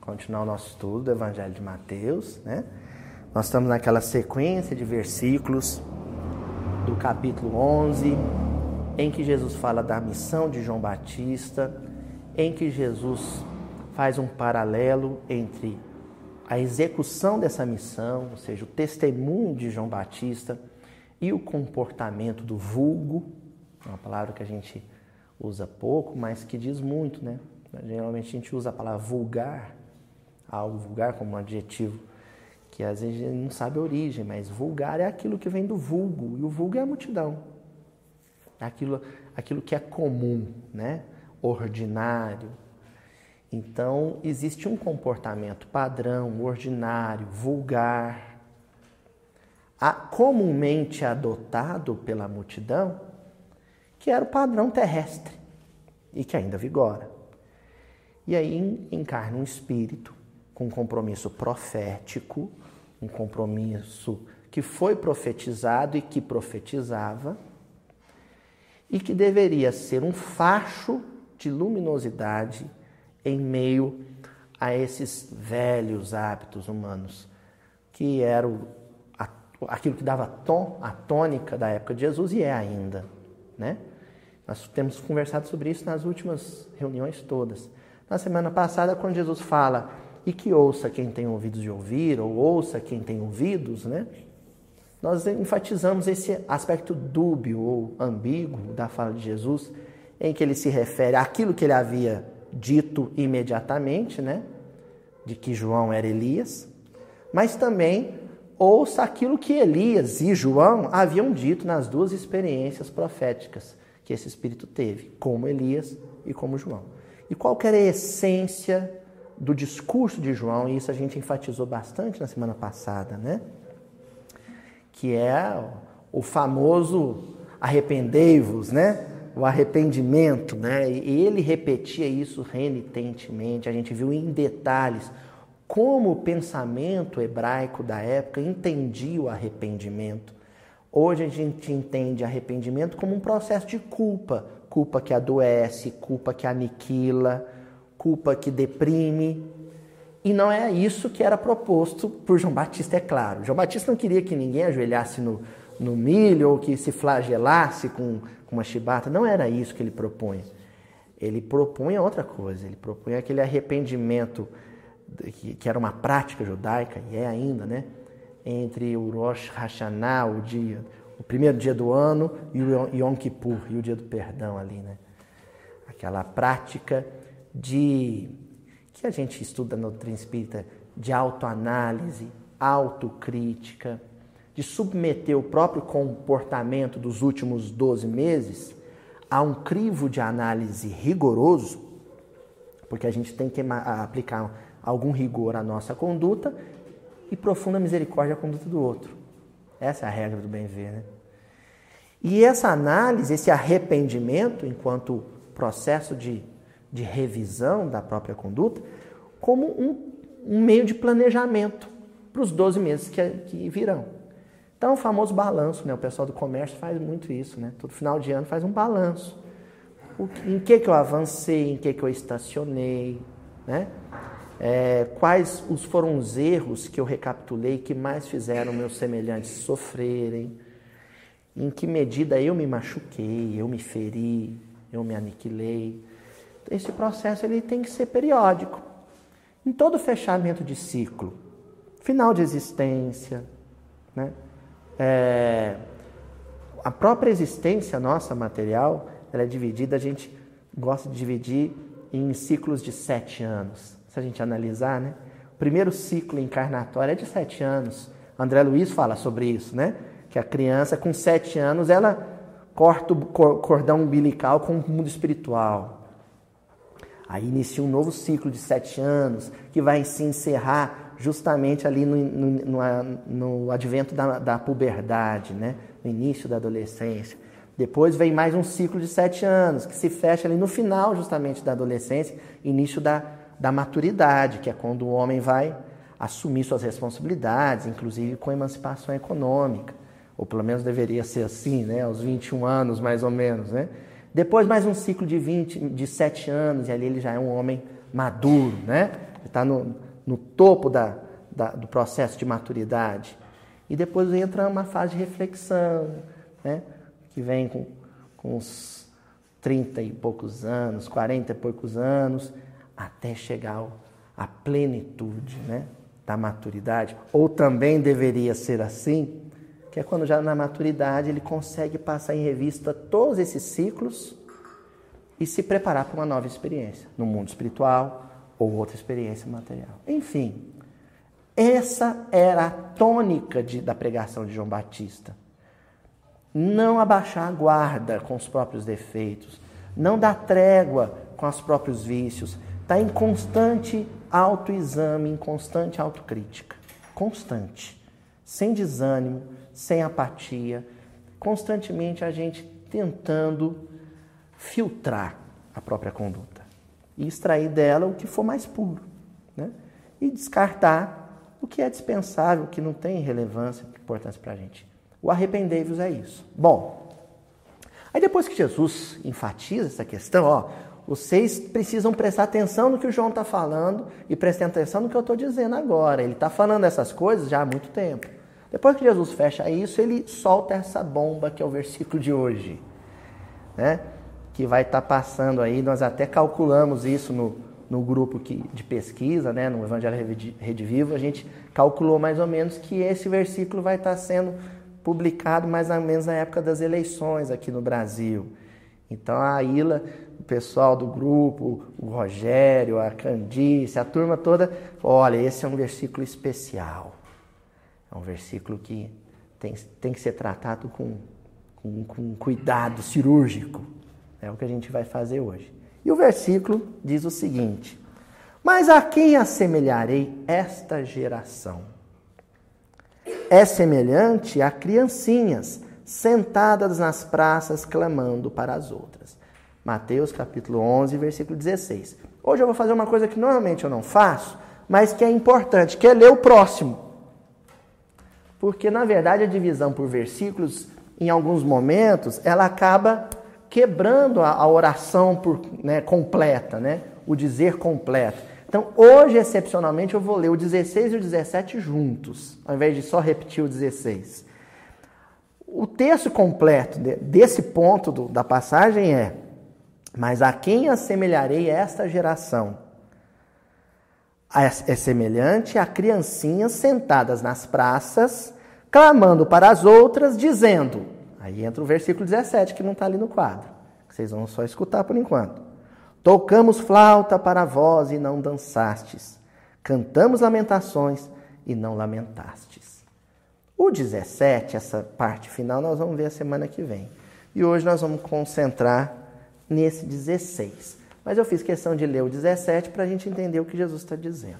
Continuar o nosso estudo do Evangelho de Mateus, né? Nós estamos naquela sequência de versículos do capítulo 11, em que Jesus fala da missão de João Batista, em que Jesus faz um paralelo entre a execução dessa missão, ou seja, o testemunho de João Batista e o comportamento do vulgo, uma palavra que a gente usa pouco, mas que diz muito, né? Geralmente a gente usa a palavra vulgar, algo vulgar como um adjetivo que às vezes a gente não sabe a origem, mas vulgar é aquilo que vem do vulgo, e o vulgo é a multidão. É aquilo, aquilo que é comum, né? ordinário. Então, existe um comportamento padrão, ordinário, vulgar, comumente adotado pela multidão, que era o padrão terrestre e que ainda vigora. E aí encarna um espírito com um compromisso profético, um compromisso que foi profetizado e que profetizava, e que deveria ser um facho de luminosidade em meio a esses velhos hábitos humanos, que era o, aquilo que dava tom, a tônica da época de Jesus e é ainda, né? Nós temos conversado sobre isso nas últimas reuniões todas. Na semana passada, quando Jesus fala, e que ouça quem tem ouvidos de ouvir, ou ouça quem tem ouvidos, né? Nós enfatizamos esse aspecto dúbio ou ambíguo da fala de Jesus, em que ele se refere àquilo que ele havia dito imediatamente, né? De que João era Elias, mas também ouça aquilo que Elias e João haviam dito nas duas experiências proféticas que esse Espírito teve, como Elias e como João. E qual era a essência do discurso de João? E isso a gente enfatizou bastante na semana passada, né? Que é o famoso arrependei-vos, né? O arrependimento, né? E ele repetia isso renitentemente. A gente viu em detalhes como o pensamento hebraico da época entendia o arrependimento. Hoje a gente entende arrependimento como um processo de culpa, culpa que adoece, culpa que aniquila, culpa que deprime. E não é isso que era proposto por João Batista, é claro. João Batista não queria que ninguém ajoelhasse no, no milho ou que se flagelasse com, com uma chibata. Não era isso que ele propunha. Ele propunha outra coisa. Ele propunha aquele arrependimento que, que era uma prática judaica, e é ainda, né? Entre o Rosh Hashanah, o dia o primeiro dia do ano e o Yom Kippur, e o dia do perdão ali, né? Aquela prática de que a gente estuda na doutrina espírita de autoanálise, autocrítica, de submeter o próprio comportamento dos últimos 12 meses a um crivo de análise rigoroso, porque a gente tem que aplicar algum rigor à nossa conduta e profunda misericórdia à conduta do outro. Essa é a regra do bem ver, né? E essa análise, esse arrependimento, enquanto processo de, de revisão da própria conduta, como um, um meio de planejamento para os 12 meses que, que virão. Então, o famoso balanço, né? o pessoal do comércio faz muito isso, né? todo final de ano faz um balanço. O, em que, que eu avancei, em que, que eu estacionei, né? É, quais os foram os erros que eu recapitulei que mais fizeram meus semelhantes sofrerem, em que medida eu me machuquei, eu me feri, eu me aniquilei. Esse processo ele tem que ser periódico. Em todo fechamento de ciclo, final de existência, né? É, a própria existência nossa material, ela é dividida, a gente gosta de dividir em ciclos de sete anos a gente analisar, né? O primeiro ciclo encarnatório é de sete anos. André Luiz fala sobre isso, né? Que a criança com sete anos ela corta o cordão umbilical com o mundo espiritual. Aí inicia um novo ciclo de sete anos que vai se encerrar justamente ali no, no, no, no advento da, da puberdade, né? no início da adolescência. Depois vem mais um ciclo de sete anos, que se fecha ali no final justamente da adolescência, início da, da maturidade, que é quando o homem vai assumir suas responsabilidades, inclusive com emancipação econômica. Ou pelo menos deveria ser assim, né? aos 21 anos mais ou menos. Né? Depois mais um ciclo de 20, de 7 anos, e ali ele já é um homem maduro, né? Está no, no topo da, da, do processo de maturidade. E depois entra uma fase de reflexão, né? que vem com, com uns 30 e poucos anos, 40 e poucos anos, até chegar à plenitude né? da maturidade. Ou também deveria ser assim, que é quando já na maturidade ele consegue passar em revista todos esses ciclos e se preparar para uma nova experiência, no mundo espiritual ou outra experiência material. Enfim, essa era a tônica de, da pregação de João Batista. Não abaixar a guarda com os próprios defeitos, não dar trégua com os próprios vícios, está em constante autoexame, em constante autocrítica. Constante. Sem desânimo, sem apatia, constantemente a gente tentando filtrar a própria conduta e extrair dela o que for mais puro, né? E descartar o que é dispensável, o que não tem relevância, importância para a gente. O arrependei-vos é isso. Bom, aí depois que Jesus enfatiza essa questão, ó, vocês precisam prestar atenção no que o João está falando e prestem atenção no que eu estou dizendo agora. Ele está falando essas coisas já há muito tempo. Depois que Jesus fecha isso, ele solta essa bomba que é o versículo de hoje. Né? que vai estar tá passando aí, nós até calculamos isso no, no grupo que, de pesquisa, né, no Evangelho Rede Vivo, a gente calculou mais ou menos que esse versículo vai estar tá sendo publicado mais ou menos na época das eleições aqui no Brasil. Então a Ila, o pessoal do grupo, o Rogério, a Candice, a turma toda, olha, esse é um versículo especial. É um versículo que tem, tem que ser tratado com, com, com cuidado cirúrgico. É o que a gente vai fazer hoje. E o versículo diz o seguinte: Mas a quem assemelharei esta geração? É semelhante a criancinhas sentadas nas praças clamando para as outras. Mateus capítulo 11, versículo 16. Hoje eu vou fazer uma coisa que normalmente eu não faço, mas que é importante, que é ler o próximo. Porque na verdade a divisão por versículos, em alguns momentos, ela acaba quebrando a, oração por, né, completa, né? o dizer completo. Então, hoje, excepcionalmente, eu vou ler o 16 e o 17 juntos, ao invés de só repetir o 16. O texto completo desse ponto do, da passagem é: Mas a quem assemelharei esta geração? É semelhante a criancinhas sentadas nas praças, clamando para as outras, dizendo: Aí entra o versículo 17, que não está ali no quadro. Vocês vão só escutar por enquanto. Tocamos flauta para vós e não dançastes. Cantamos lamentações e não lamentastes. O 17, essa parte final, nós vamos ver a semana que vem. E hoje nós vamos concentrar nesse 16. Mas eu fiz questão de ler o 17 para a gente entender o que Jesus está dizendo.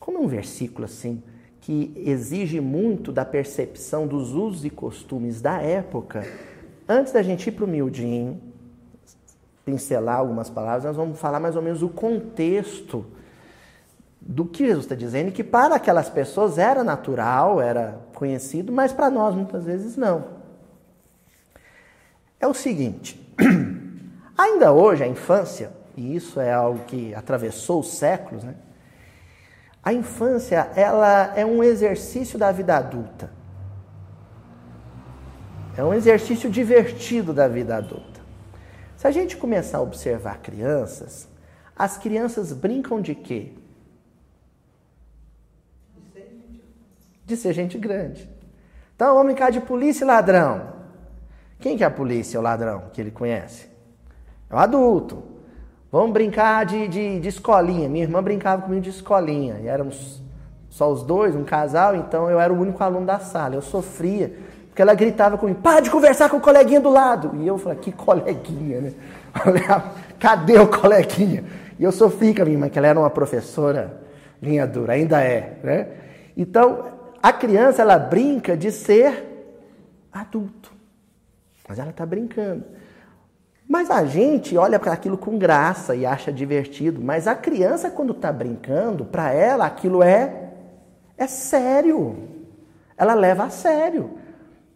Como é um versículo assim que exige muito da percepção dos usos e costumes da época, antes da gente ir para o miudinho, pincelar algumas palavras, nós vamos falar mais ou menos o contexto do que Jesus está dizendo, que para aquelas pessoas era natural, era conhecido, mas para nós muitas vezes não. É o seguinte, ainda hoje a infância, e isso é algo que atravessou os séculos, né? A infância, ela é um exercício da vida adulta. É um exercício divertido da vida adulta. Se a gente começar a observar crianças, as crianças brincam de quê? De ser gente grande. Então, vamos brincar de polícia e ladrão. Quem que é a polícia, o ladrão, que ele conhece? É o adulto. Vamos brincar de, de, de, escolinha. Minha irmã brincava comigo de escolinha. E éramos só os dois, um casal, então eu era o único aluno da sala. Eu sofria, porque ela gritava comigo, para de conversar com o coleguinha do lado. E eu falei, que coleguinha, né? Cadê o coleguinha? E eu sofri com a minha irmã, que ela era uma professora linha dura, ainda é, né? Então, a criança, ela brinca de ser adulto. Mas ela está brincando. Mas a gente olha para aquilo com graça e acha divertido. Mas a criança, quando está brincando, para ela aquilo é, é sério. Ela leva a sério.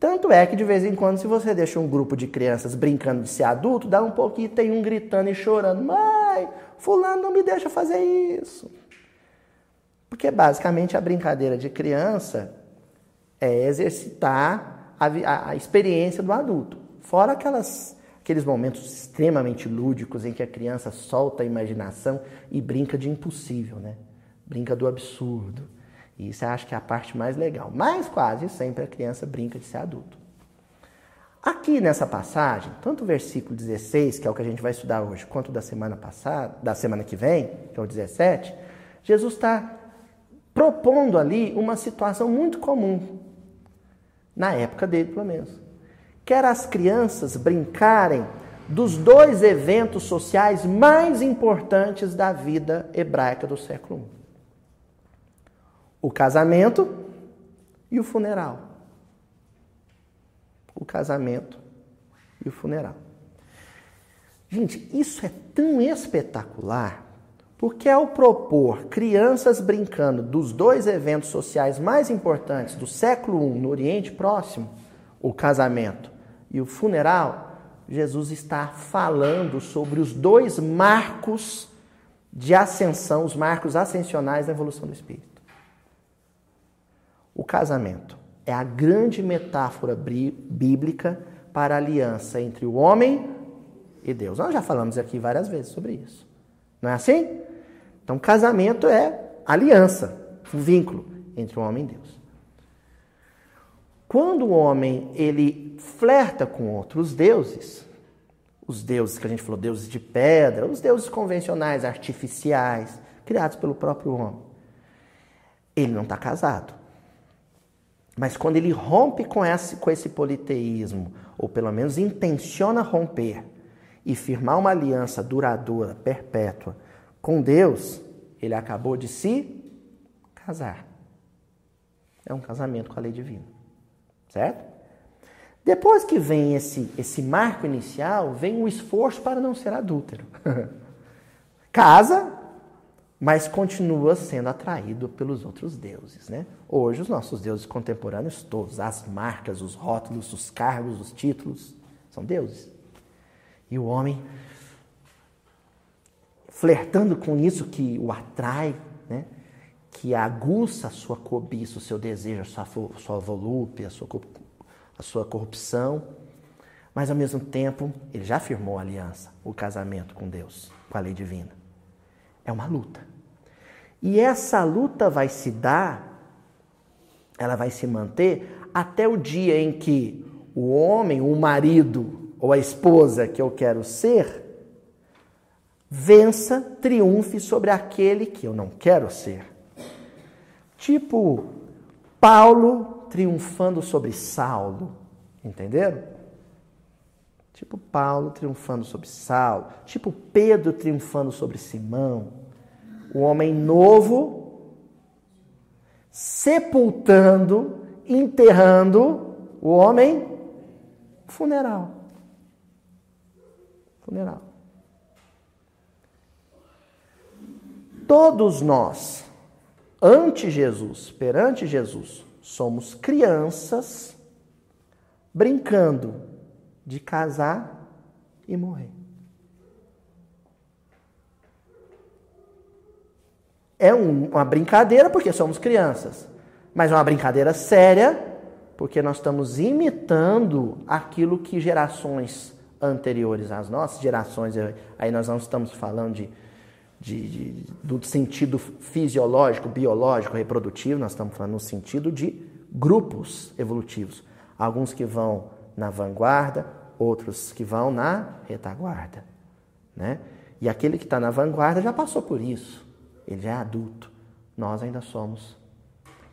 Tanto é que de vez em quando, se você deixa um grupo de crianças brincando de ser adulto, dá um pouquinho, tem um gritando e chorando. Mãe, fulano não me deixa fazer isso. Porque basicamente a brincadeira de criança é exercitar a, a, experiência do adulto. Fora aquelas, aqueles momentos extremamente lúdicos em que a criança solta a imaginação e brinca de impossível, né? Brinca do absurdo. E isso eu acho que é a parte mais legal. Mas quase sempre a criança brinca de ser adulto. Aqui nessa passagem, tanto o versículo 16, que é o que a gente vai estudar hoje, quanto da semana passada, da semana que vem, que é o 17, Jesus está propondo ali uma situação muito comum, na época dele, pelo menos. Quer as crianças brincarem dos dois eventos sociais mais importantes da vida hebraica do século I: o casamento e o funeral o casamento e o funeral. Gente, isso é tão espetacular porque ao propor crianças brincando dos dois eventos sociais mais importantes do século I no Oriente Próximo, o casamento e o funeral, Jesus está falando sobre os dois marcos de ascensão, os marcos ascensionais da evolução do espírito. O casamento é a grande metáfora bíblica para a aliança entre o homem e Deus. Nós já falamos aqui várias vezes sobre isso. Não é assim? Então, casamento é aliança, um vínculo entre o homem e Deus. Quando o homem ele flerta com outros deuses, os deuses que a gente falou, deuses de pedra, os deuses convencionais, artificiais, criados pelo próprio homem, ele não está casado. Mas quando ele rompe com esse, com esse politeísmo, ou pelo menos intenciona romper e firmar uma aliança duradoura, perpétua com Deus, ele acabou de se casar. É um casamento com a lei divina. Certo? Depois que vem esse, esse marco inicial, vem o esforço para não ser adúltero. Casa, mas continua sendo atraído pelos outros deuses. Né? Hoje, os nossos deuses contemporâneos, todos, as marcas, os rótulos, os cargos, os títulos, são deuses. E o homem, flertando com isso que o atrai, né? que aguça a sua cobiça, o seu desejo, a sua, sua volúpia, a sua, a sua corrupção, mas ao mesmo tempo ele já firmou a aliança, o casamento com Deus, com a lei divina. É uma luta. E essa luta vai se dar, ela vai se manter até o dia em que o homem, o marido ou a esposa que eu quero ser, vença, triunfe sobre aquele que eu não quero ser. Tipo Paulo triunfando sobre Saulo, entenderam? Tipo Paulo triunfando sobre Saulo, tipo Pedro triunfando sobre Simão, o homem novo sepultando, enterrando o homem funeral. Funeral. Todos nós, ante Jesus, perante Jesus, somos crianças brincando de casar e morrer. É um, uma brincadeira porque somos crianças, mas é uma brincadeira séria porque nós estamos imitando aquilo que gerações anteriores às nossas gerações, aí nós não estamos falando de, de, de, do sentido fisiológico, biológico, reprodutivo, nós estamos falando no sentido de grupos evolutivos. Alguns que vão na vanguarda, outros que vão na retaguarda. Né? E aquele que está na vanguarda já passou por isso, ele já é adulto. Nós ainda somos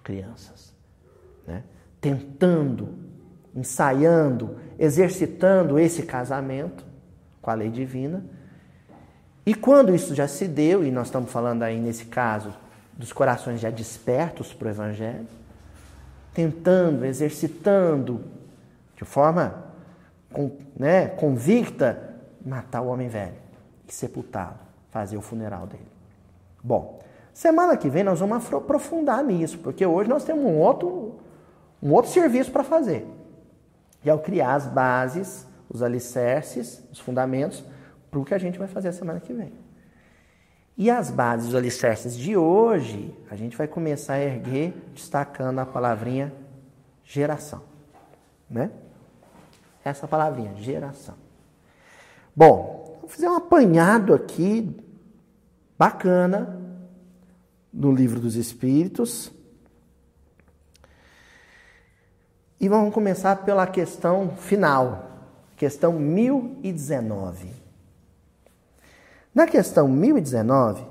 crianças. Né? Tentando, ensaiando, exercitando esse casamento com a lei divina. E quando isso já se deu, e nós estamos falando aí nesse caso dos corações já despertos para o Evangelho, tentando, exercitando de forma né, convicta, matar o homem velho e sepultá-lo, fazer o funeral dele. Bom, semana que vem nós vamos aprofundar nisso, porque hoje nós temos um outro, um outro serviço para fazer, que é o criar as bases, os alicerces, os fundamentos para o que a gente vai fazer a semana que vem. E as bases, os alicerces de hoje, a gente vai começar a erguer destacando a palavrinha geração. Né? Essa palavrinha, geração. Bom, vou fazer um apanhado aqui bacana no livro dos Espíritos. E vamos começar pela questão final, questão 1019. Na questão 1019,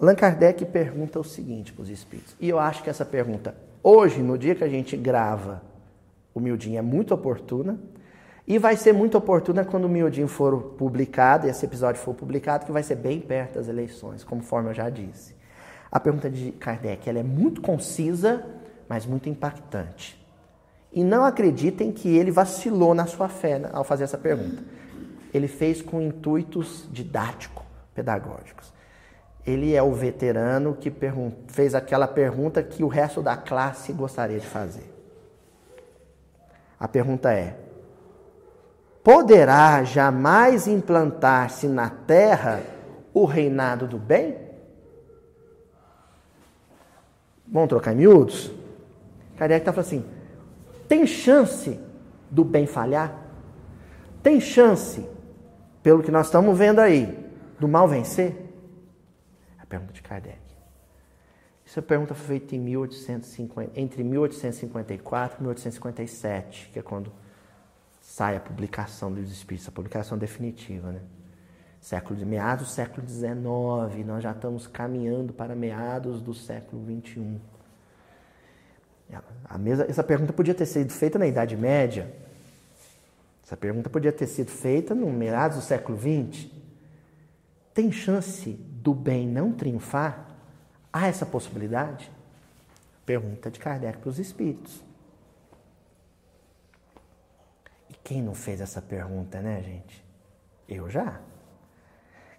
Allan Kardec pergunta o seguinte para os espíritos, e eu acho que essa pergunta, hoje, no dia que a gente grava o Mildinho, é muito oportuna, e vai ser muito oportuna quando o Miudinho for publicado, e esse episódio for publicado, que vai ser bem perto das eleições, conforme eu já disse. A pergunta de Kardec ela é muito concisa, mas muito impactante. E não acreditem que ele vacilou na sua fé ao fazer essa pergunta. Ele fez com intuitos didáticos, pedagógicos. Ele é o veterano que fez aquela pergunta que o resto da classe gostaria de fazer. A pergunta é: poderá jamais implantar-se na terra o reinado do bem? Vamos trocar em miúdos? Kardec está falando assim: tem chance do bem falhar? Tem chance, pelo que nós estamos vendo aí, do mal vencer? A pergunta de Kardec. Essa pergunta foi feita em 1850, entre 1854 e 1857, que é quando sai a publicação dos Espíritos, a publicação definitiva, né? Século de meados do século XIX, nós já estamos caminhando para meados do século XXI. A mesa, essa pergunta podia ter sido feita na Idade Média. Essa pergunta podia ter sido feita no meados do século XX. Tem chance do bem não triunfar? Há essa possibilidade? Pergunta de Kardec para os espíritos. Quem não fez essa pergunta, né, gente? Eu já.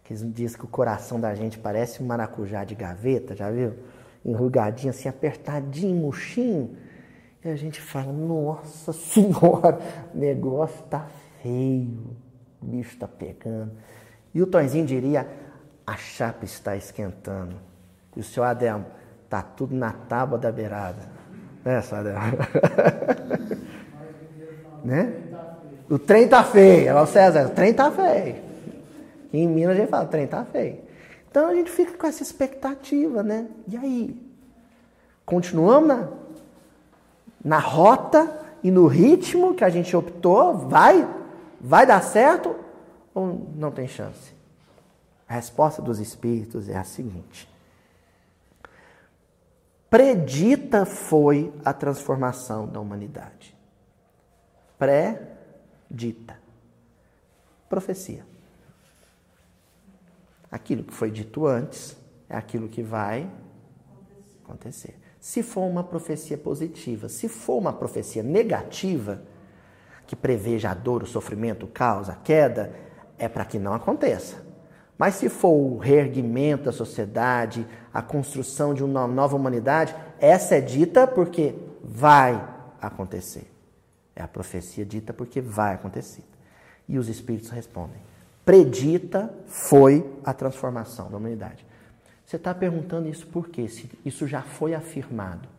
Aqueles dias que o coração da gente parece um maracujá de gaveta, já viu? Enrugadinho, assim, apertadinho, murchinho. E a gente fala, nossa senhora, o negócio tá feio, o bicho tá pegando. E o Tonzinho diria, a chapa está esquentando. E o senhor Adelmo, tá tudo na tábua da beirada. Né, senhor Adelmo? né? O trem tá feio. Ela, o César, o trem tá feio. em Minas a gente fala, o trem tá feio. Então a gente fica com essa expectativa, né? E aí? Continuamos na, na rota e no ritmo que a gente optou? Vai? Vai dar certo? Ou não tem chance? A resposta dos espíritos é a seguinte: predita foi a transformação da humanidade. Pré dita. Profecia. Aquilo que foi dito antes é aquilo que vai acontecer. Se for uma profecia positiva, se for uma profecia negativa, que preveja a dor, o sofrimento, o caos, a queda, é para que não aconteça. Mas se for o reerguimento da sociedade, a construção de uma nova humanidade, essa é dita porque vai acontecer. É a profecia dita porque vai acontecer. E os espíritos respondem: predita foi a transformação da humanidade. Você está perguntando isso por quê? Se isso já foi afirmado.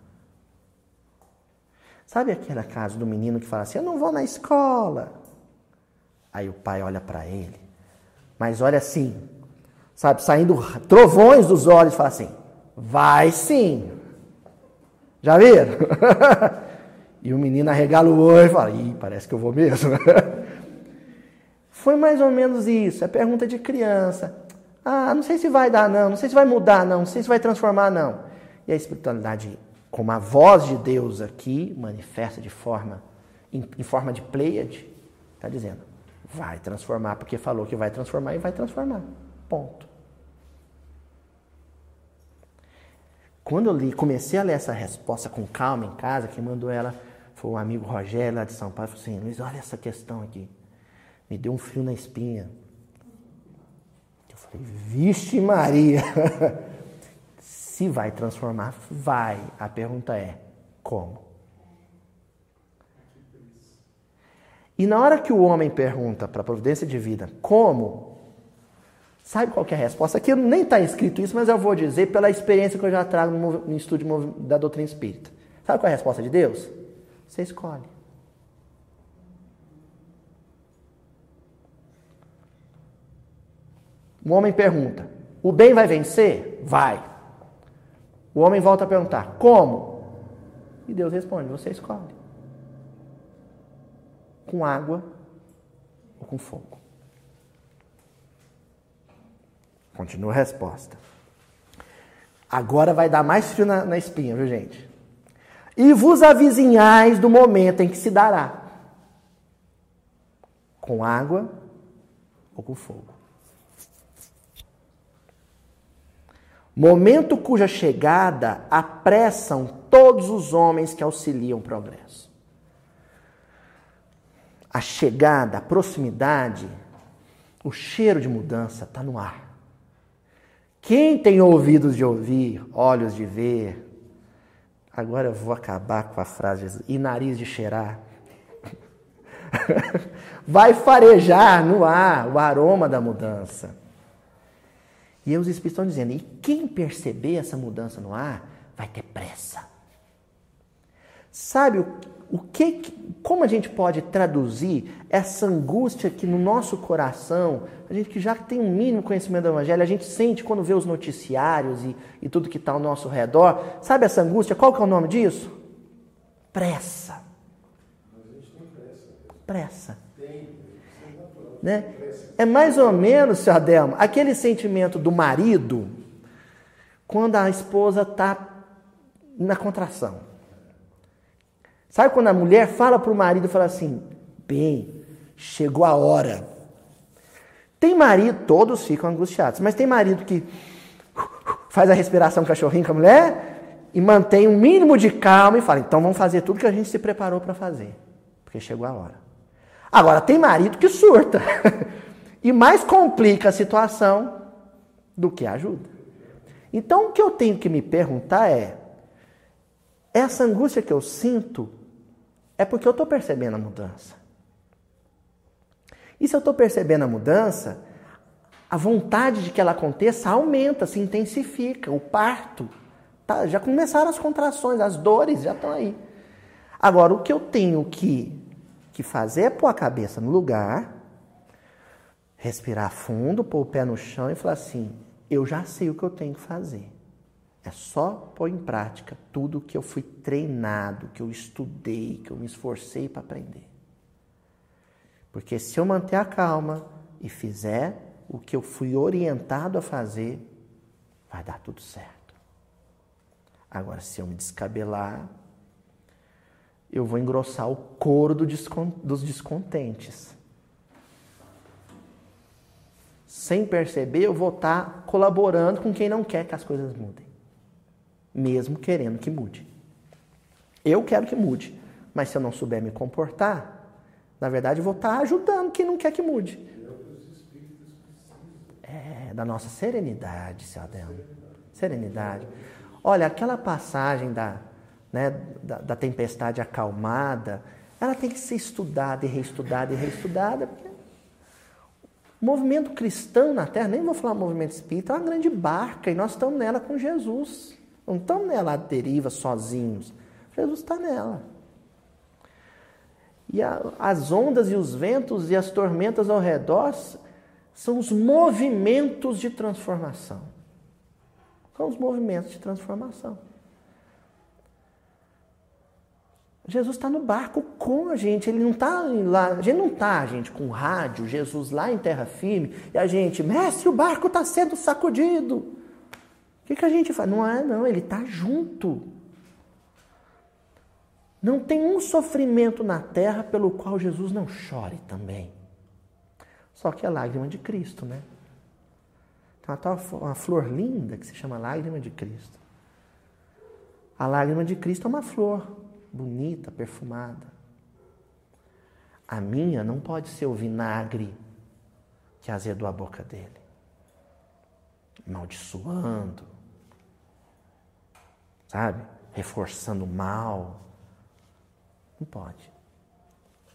Sabe aquele caso do menino que fala assim: Eu não vou na escola. Aí o pai olha para ele, mas olha assim, sabe, saindo trovões dos olhos, fala assim: Vai sim. Já viram? E o menino arregala o olho e fala: Ih, parece que eu vou mesmo. Foi mais ou menos isso. É pergunta de criança. Ah, não sei se vai dar, não. Não sei se vai mudar, não. Não sei se vai transformar, não. E a espiritualidade, como a voz de Deus aqui, manifesta de forma, em, em forma de pleiade, está dizendo: vai transformar, porque falou que vai transformar e vai transformar. Ponto. Quando eu li, comecei a ler essa resposta com calma em casa, quem mandou ela foi o amigo Rogério lá de São Paulo, falou assim, Luiz, olha essa questão aqui. Me deu um frio na espinha. Vixe Maria! Se vai transformar, vai. A pergunta é, como? E na hora que o homem pergunta para a providência divina como, Sabe qual é a resposta? Aqui nem está escrito isso, mas eu vou dizer pela experiência que eu já trago no estudo da doutrina espírita. Sabe qual é a resposta de Deus? Você escolhe. O homem pergunta: o bem vai vencer? Vai. O homem volta a perguntar: como? E Deus responde: você escolhe. Com água ou com fogo? Continua a resposta. Agora vai dar mais frio na, na espinha, viu, gente? E vos avizinhais do momento em que se dará: com água ou com fogo. Momento cuja chegada apressam todos os homens que auxiliam o progresso. A chegada, a proximidade, o cheiro de mudança está no ar. Quem tem ouvidos de ouvir, olhos de ver, agora eu vou acabar com a frase e nariz de cheirar. Vai farejar no ar o aroma da mudança. E os Espíritos estão dizendo: e quem perceber essa mudança no ar vai ter pressa. Sabe o, o que, como a gente pode traduzir essa angústia que no nosso coração, a gente que já tem um mínimo conhecimento do Evangelho, a gente sente quando vê os noticiários e, e tudo que está ao nosso redor. Sabe essa angústia? Qual que é o nome disso? Pressa. Pressa. Né? É mais ou menos, seu Adelmo, aquele sentimento do marido quando a esposa está na contração. Sabe quando a mulher fala para o marido fala assim: bem, chegou a hora. Tem marido, todos ficam angustiados, mas tem marido que faz a respiração cachorrinho com a mulher e mantém um mínimo de calma e fala: então vamos fazer tudo que a gente se preparou para fazer, porque chegou a hora. Agora, tem marido que surta. e mais complica a situação do que ajuda. Então, o que eu tenho que me perguntar é: essa angústia que eu sinto é porque eu estou percebendo a mudança. E se eu estou percebendo a mudança, a vontade de que ela aconteça aumenta, se intensifica. O parto, tá, já começaram as contrações, as dores já estão aí. Agora, o que eu tenho que, que fazer é pôr a cabeça no lugar respirar fundo, pôr o pé no chão e falar assim: eu já sei o que eu tenho que fazer. É só pôr em prática tudo que eu fui treinado, que eu estudei, que eu me esforcei para aprender. Porque se eu manter a calma e fizer o que eu fui orientado a fazer, vai dar tudo certo. Agora, se eu me descabelar, eu vou engrossar o couro dos descontentes. sem perceber, eu vou estar colaborando com quem não quer que as coisas mudem, mesmo querendo que mude. Eu quero que mude, mas se eu não souber me comportar, na verdade eu vou estar ajudando quem não quer que mude. É, da nossa serenidade, seu Adão. Serenidade. Olha, aquela passagem da, né, da, da tempestade acalmada, ela tem que ser estudada e reestudada e reestudada, o movimento cristão na Terra, nem vou falar movimento espírita, é uma grande barca e nós estamos nela com Jesus. Não estamos nela à deriva sozinhos. Jesus está nela. E a, as ondas e os ventos e as tormentas ao redor são os movimentos de transformação. São os movimentos de transformação. Jesus está no barco com a gente, ele não está lá, a gente não está, gente, com rádio, Jesus lá em terra firme, e a gente, mestre, o barco está sendo sacudido. O que, que a gente faz? Não é, não, ele está junto. Não tem um sofrimento na terra pelo qual Jesus não chore também. Só que é a lágrima de Cristo, né? Tem uma, uma flor linda que se chama lágrima de Cristo. A lágrima de Cristo é uma flor bonita, perfumada. A minha não pode ser o vinagre que azedou a boca dele, maldiçoando, sabe? Reforçando o mal. Não pode.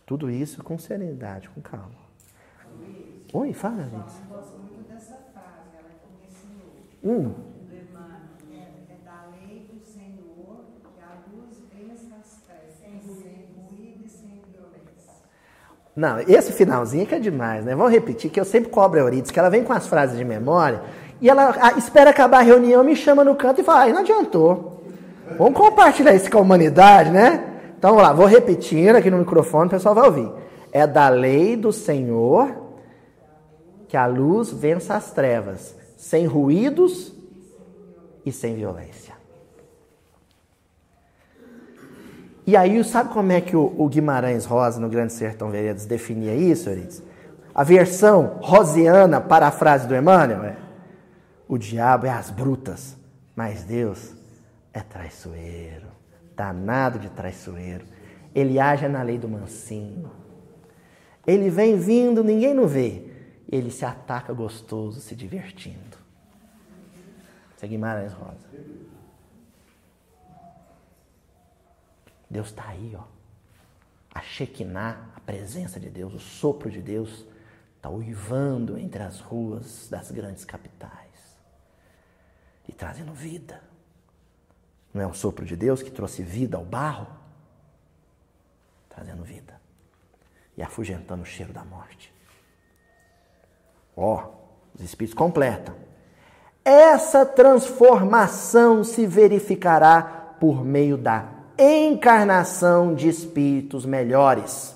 Tudo isso com serenidade, com calma. Oi, fala, gente. Eu gosto muito dessa frase Hum. Não, esse finalzinho que é demais, né? Vamos repetir que eu sempre cobro a Euridice, que ela vem com as frases de memória e ela espera acabar a reunião, me chama no canto e fala, ai, não adiantou. Vamos compartilhar isso com a humanidade, né? Então vamos lá, vou repetindo aqui no microfone, o pessoal vai ouvir. É da lei do Senhor que a luz vença as trevas, sem ruídos e sem violência. E aí, sabe como é que o, Guimarães Rosa, no Grande Sertão Veredas, definia isso, Euridice? A versão rosiana para a frase do Emmanuel é: o diabo é as brutas, mas Deus é traiçoeiro, danado de traiçoeiro. Ele age na lei do mansinho. Ele vem vindo, ninguém não vê. Ele se ataca gostoso, se divertindo. Isso é Guimarães Rosa. Deus está aí, ó. A Shekinah, a presença de Deus, o sopro de Deus, está uivando entre as ruas das grandes capitais e trazendo vida. Não é o sopro de Deus que trouxe vida ao barro? Trazendo vida e afugentando o cheiro da morte. Ó, os Espíritos completam. Essa transformação se verificará por meio da encarnação de espíritos melhores,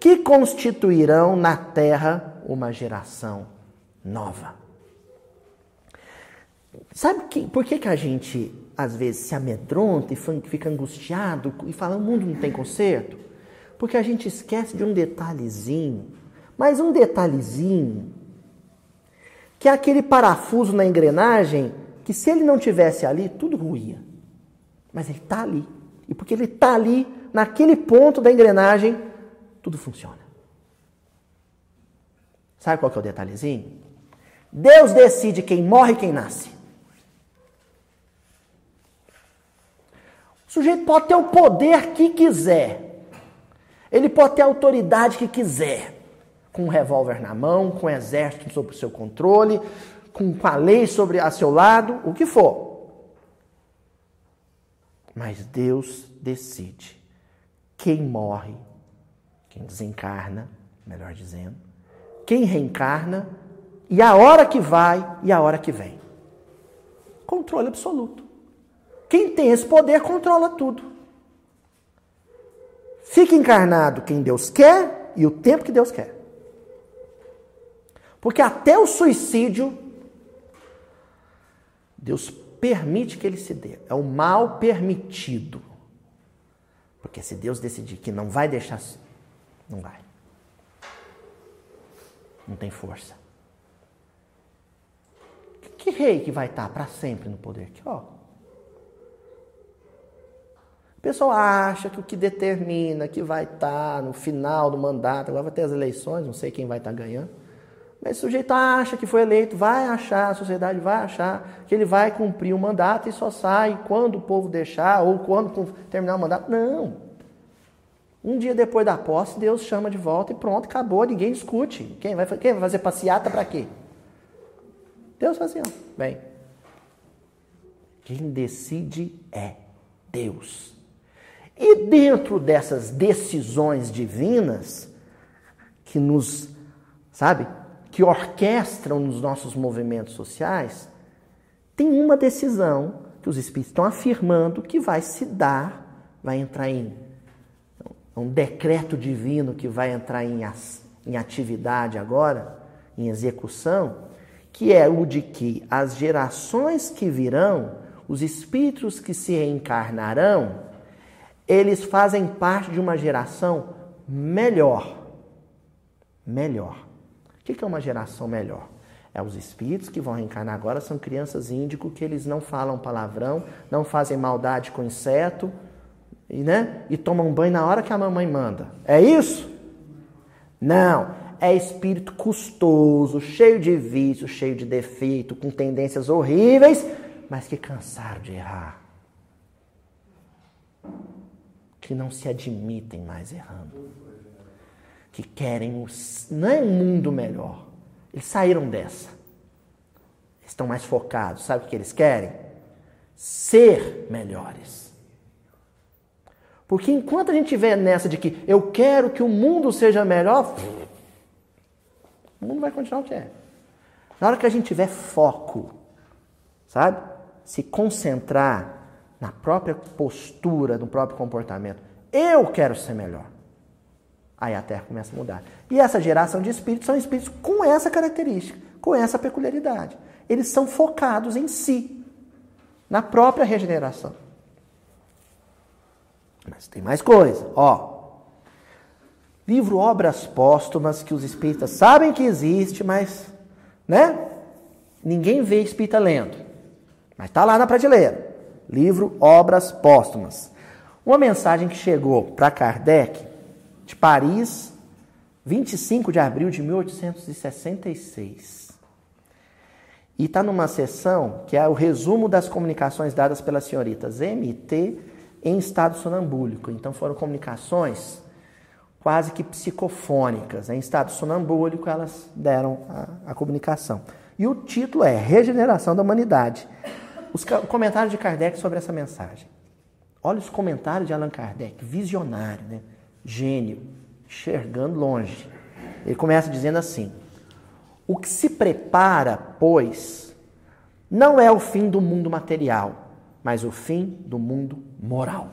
que constituirão na Terra uma geração nova. Sabe que, por que, que a gente às vezes se amedronta e fica angustiado e fala o mundo não tem conserto? Porque a gente esquece de um detalhezinho, mas um detalhezinho que é aquele parafuso na engrenagem que se ele não tivesse ali, tudo ruía. Mas ele está ali. E porque ele está ali, naquele ponto da engrenagem, tudo funciona. Sabe qual que é o detalhezinho? Deus decide quem morre e quem nasce. O sujeito pode ter o poder que quiser. Ele pode ter a autoridade que quiser. Com um revólver na mão, com um exército sob seu controle, com a lei sobre a seu lado, o que for. Mas Deus decide quem morre, quem desencarna, melhor dizendo, quem reencarna e a hora que vai e a hora que vem. Controle absoluto. Quem tem esse poder controla tudo. Fica encarnado quem Deus quer e o tempo que Deus quer. Porque até o suicídio, Deus permite que ele se dê. É o mal permitido. Porque se Deus decidir que não vai deixar, não vai. Não tem força. Que, rei que vai estar para sempre no poder? Aqui, ó. O pessoal acha que o que determina que vai estar no final do mandato, agora vai ter as eleições, não sei quem vai estar ganhando mas o sujeito acha que foi eleito, vai achar, a sociedade vai achar que ele vai cumprir o mandato e só sai quando o povo deixar ou quando terminar o mandato. Não. Um dia depois da posse, Deus chama de volta e pronto, acabou, ninguém discute. Quem vai, quem vai fazer passeata para quê? Deus faz assim. Bem. Quem decide é Deus. E dentro dessas decisões divinas que nos, sabe, que orquestram nos nossos movimentos sociais, tem uma decisão que os espíritos estão afirmando que vai se dar, vai entrar em um decreto divino que vai entrar em, em atividade agora, em execução, que é o de que as gerações que virão, os espíritos que se reencarnarão, eles fazem parte de uma geração melhor. Melhor. O que é uma geração melhor? É os espíritos que vão reencarnar agora, são crianças índico que eles não falam palavrão, não fazem maldade com inseto, e, né? e tomam banho na hora que a mamãe manda. É isso? Não. É espírito custoso, cheio de vício, cheio de defeito, com tendências horríveis, mas que cansaram de errar. Que não se admitem mais errando que querem não é um mundo melhor. Eles saíram dessa. Eles estão mais focados. Sabe o que eles querem? Ser melhores. Porque enquanto a gente estiver nessa de que eu quero que o mundo seja melhor, o mundo vai continuar o que é. Na hora que a gente tiver foco, sabe? Se concentrar na própria postura, no próprio comportamento. Eu quero ser melhor. Aí a Terra começa a mudar. E essa geração de espíritos são espíritos com essa característica, com essa peculiaridade. Eles são focados em si, na própria regeneração. Mas tem mais coisa, ó. Livro Obras Póstumas que os espíritas sabem que existe, mas, né? Ninguém vê espírita lendo. Mas está lá na prateleira. Livro Obras Póstumas. Uma mensagem que chegou para Kardec de Paris, 25 de abril de 1866. E está numa sessão que é o resumo das comunicações dadas pelas senhoritas MT em estado sonambúlico. Então foram comunicações quase que psicofônicas. Em estado sonambúlico elas deram a, a comunicação. E o título é Regeneração da Humanidade. Os comentários de Kardec sobre essa mensagem. Olha os comentários de Allan Kardec, visionário, né? Gênio, enxergando longe. Ele começa dizendo assim: O que se prepara, pois, não é o fim do mundo material, mas o fim do mundo moral.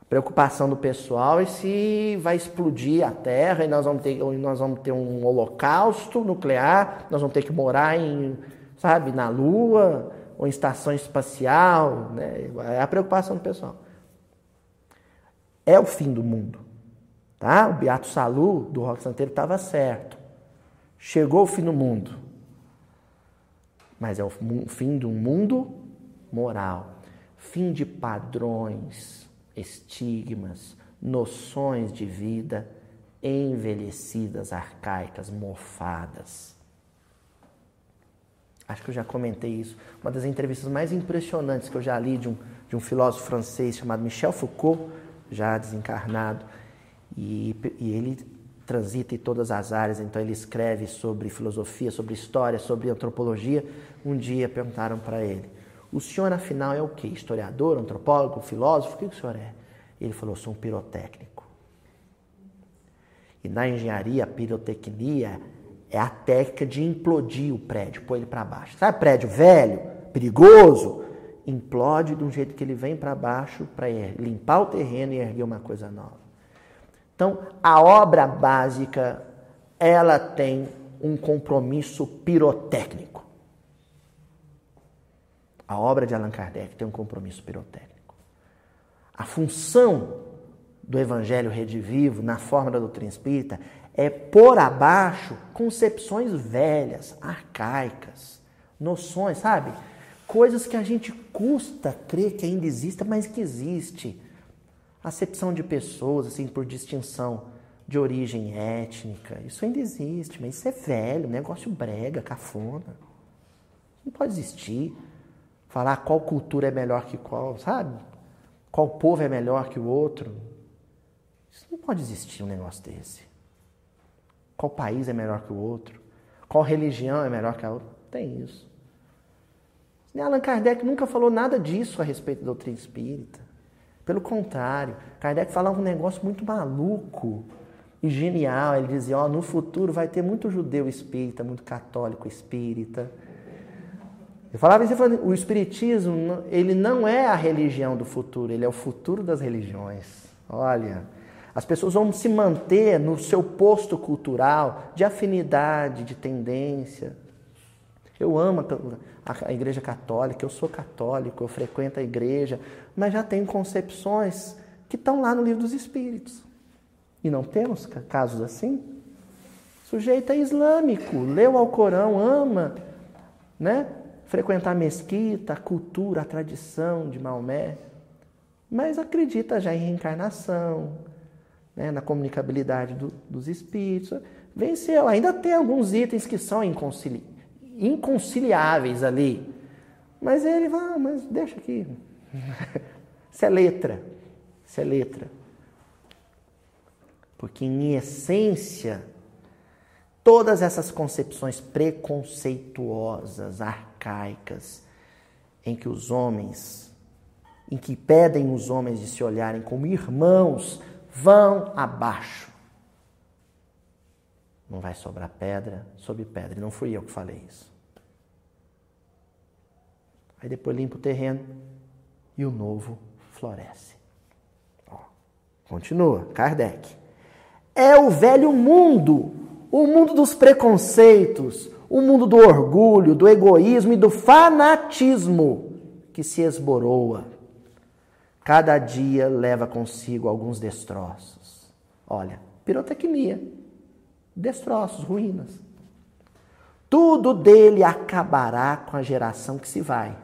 A preocupação do pessoal é se vai explodir a Terra e nós vamos ter, nós vamos ter um holocausto nuclear, nós vamos ter que morar em, sabe, na Lua ou em estação espacial. Né? É a preocupação do pessoal é o fim do mundo. Tá? O Beato Salu, do Rock Santeiro, estava certo. Chegou o fim do mundo. Mas é o fim do mundo moral. Fim de padrões, estigmas, noções de vida envelhecidas, arcaicas, mofadas. Acho que eu já comentei isso. Uma das entrevistas mais impressionantes que eu já li de um, de um filósofo francês chamado Michel Foucault, já desencarnado, e, e ele transita em todas as áreas, então ele escreve sobre filosofia, sobre história, sobre antropologia. Um dia perguntaram para ele: O senhor, afinal, é o quê? Historiador, antropólogo, filósofo? O que o senhor é? Ele falou: Sou um pirotécnico. E na engenharia, a pirotecnia é a técnica de implodir o prédio, pôr ele para baixo. Sabe prédio velho, perigoso? Implode de um jeito que ele vem para baixo para limpar o terreno e erguer uma coisa nova. Então, a obra básica, ela tem um compromisso pirotécnico. A obra de Allan Kardec tem um compromisso pirotécnico. A função do Evangelho Redivivo, na forma da doutrina espírita, é pôr abaixo concepções velhas, arcaicas, noções, sabe? Coisas que a gente custa crer que ainda exista, mas que existe. Acepção de pessoas, assim, por distinção de origem étnica, isso ainda existe, mas isso é velho, negócio brega, cafona. Não pode existir. Falar qual cultura é melhor que qual, sabe? Qual povo é melhor que o outro. Isso não pode existir um negócio desse. Qual país é melhor que o outro? Qual religião é melhor que a outra? Tem isso. Allan Kardec nunca falou nada disso a respeito da doutrina espírita. Pelo contrário, Kardec falava um negócio muito maluco e genial. Ele dizia: ó, oh, no futuro vai ter muito judeu espírita, muito católico espírita. Ele falava isso, o espiritismo, ele não é a religião do futuro, ele é o futuro das religiões. Olha, as pessoas vão se manter no seu posto cultural de afinidade, de tendência. Eu amo a igreja católica, eu sou católico, eu frequento a igreja, mas já tenho concepções que estão lá no livro dos Espíritos. E não temos casos assim? Sujeito é islâmico, leu ao Corão, ama, né? Frequentar a mesquita, a cultura, a tradição de Maomé, mas acredita já em reencarnação, né? na comunicabilidade do, dos espíritos. Venceu, ainda tem alguns itens que são inconciliáveis inconciliáveis ali. Mas ele vai, ah, mas deixa aqui. Isso é letra. Isso é letra. Porque em essência Todas essas concepções preconceituosas, arcaicas, em que os homens, em que pedem os homens de se olharem como irmãos, vão abaixo. Não vai sobrar pedra sobre pedra. E não fui eu que falei isso. Aí depois limpa o terreno e o novo floresce. Ó, continua, Kardec. É o velho mundo, o mundo dos preconceitos, o mundo do orgulho, do egoísmo e do fanatismo que se esboroa. Cada dia leva consigo alguns destroços. Olha, pirotecnia, destroços, ruínas. Tudo dele acabará com a geração que se vai.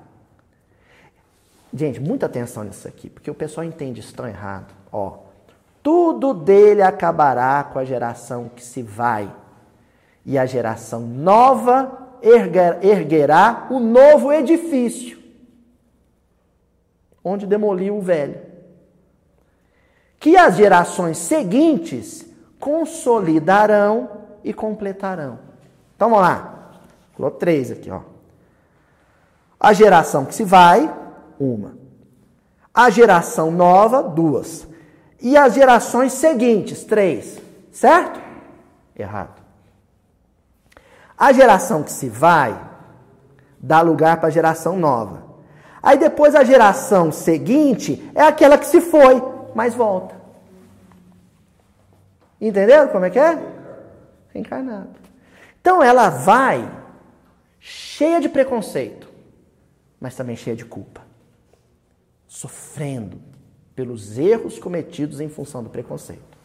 Gente, muita atenção nisso aqui, porque o pessoal entende isso tão errado. Ó, tudo dele acabará com a geração que se vai, e a geração nova erguerá o novo edifício, onde demoliu o velho. Que as gerações seguintes consolidarão e completarão. Então vamos lá. Falou três aqui, ó. A geração que se vai, uma. A geração nova, duas. E as gerações seguintes, três. Certo? Errado. A geração que se vai dá lugar para a geração nova. Aí depois a geração seguinte é aquela que se foi, mas volta. Entenderam como é que é? Reencarnado. Então ela vai cheia de preconceito, mas também cheia de culpa sofrendo pelos erros cometidos em função do preconceito.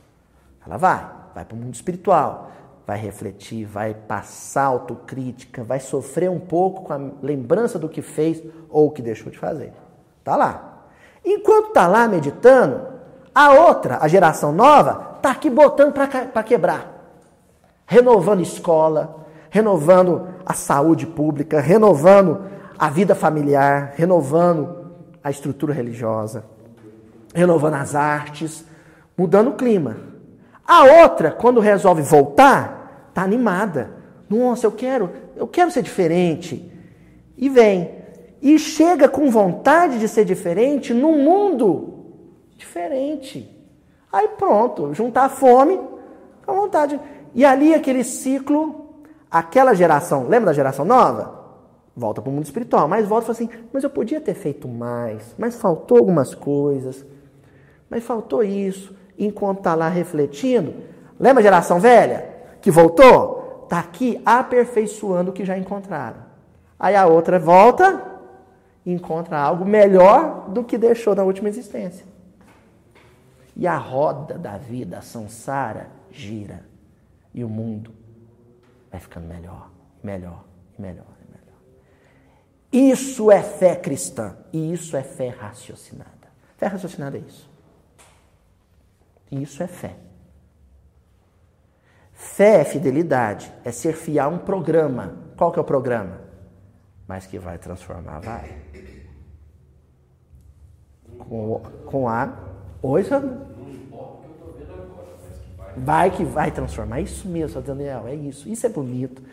Ela vai, vai para o mundo espiritual, vai refletir, vai passar autocrítica, vai sofrer um pouco com a lembrança do que fez ou que deixou de fazer. Tá lá. Enquanto tá lá meditando, a outra, a geração nova, tá aqui botando para quebrar. Renovando escola, renovando a saúde pública, renovando a vida familiar, renovando a estrutura religiosa, renovando as artes, mudando o clima. A outra, quando resolve voltar, tá animada. Nossa, eu quero, eu quero ser diferente. E vem. E chega com vontade de ser diferente num mundo diferente. Aí pronto, juntar a fome com a vontade. E ali aquele ciclo, aquela geração, lembra da geração nova? volta para o mundo espiritual, mas volta e fala assim: mas eu podia ter feito mais, mas faltou algumas coisas, mas faltou isso. Enquanto está lá refletindo, lembra a geração velha que voltou? Está aqui aperfeiçoando o que já encontraram. Aí a outra volta encontra algo melhor do que deixou na última existência. E a roda da vida, a samsara, gira. E o mundo vai ficando melhor, melhor e melhor. Isso é fé cristã e isso é fé raciocinada. Fé raciocinada é isso. E isso é fé. Fé é fidelidade, é ser fiel a um programa. Qual que é o programa? Mas que vai transformar, vai. Com, com a. Oi, Vai que vai transformar. É isso mesmo, Daniel, é isso. Isso é bonito.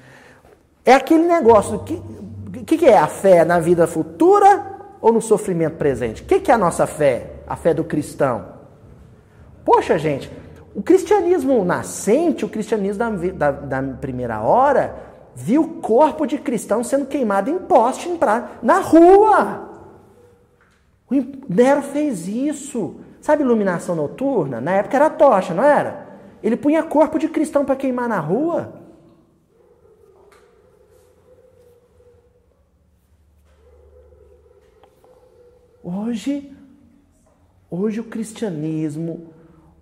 É aquele negócio que o que, que, é a fé na vida futura ou no sofrimento presente? O que, que é a nossa fé? A fé do cristão? Poxa, gente, o cristianismo nascente, o cristianismo da, da, da primeira hora, viu o corpo de cristão sendo queimado em poste em pra, na rua. O Nero fez isso. Sabe iluminação noturna? Na época era tocha, não era? Ele punha corpo de cristão para queimar na rua. Hoje, hoje o cristianismo,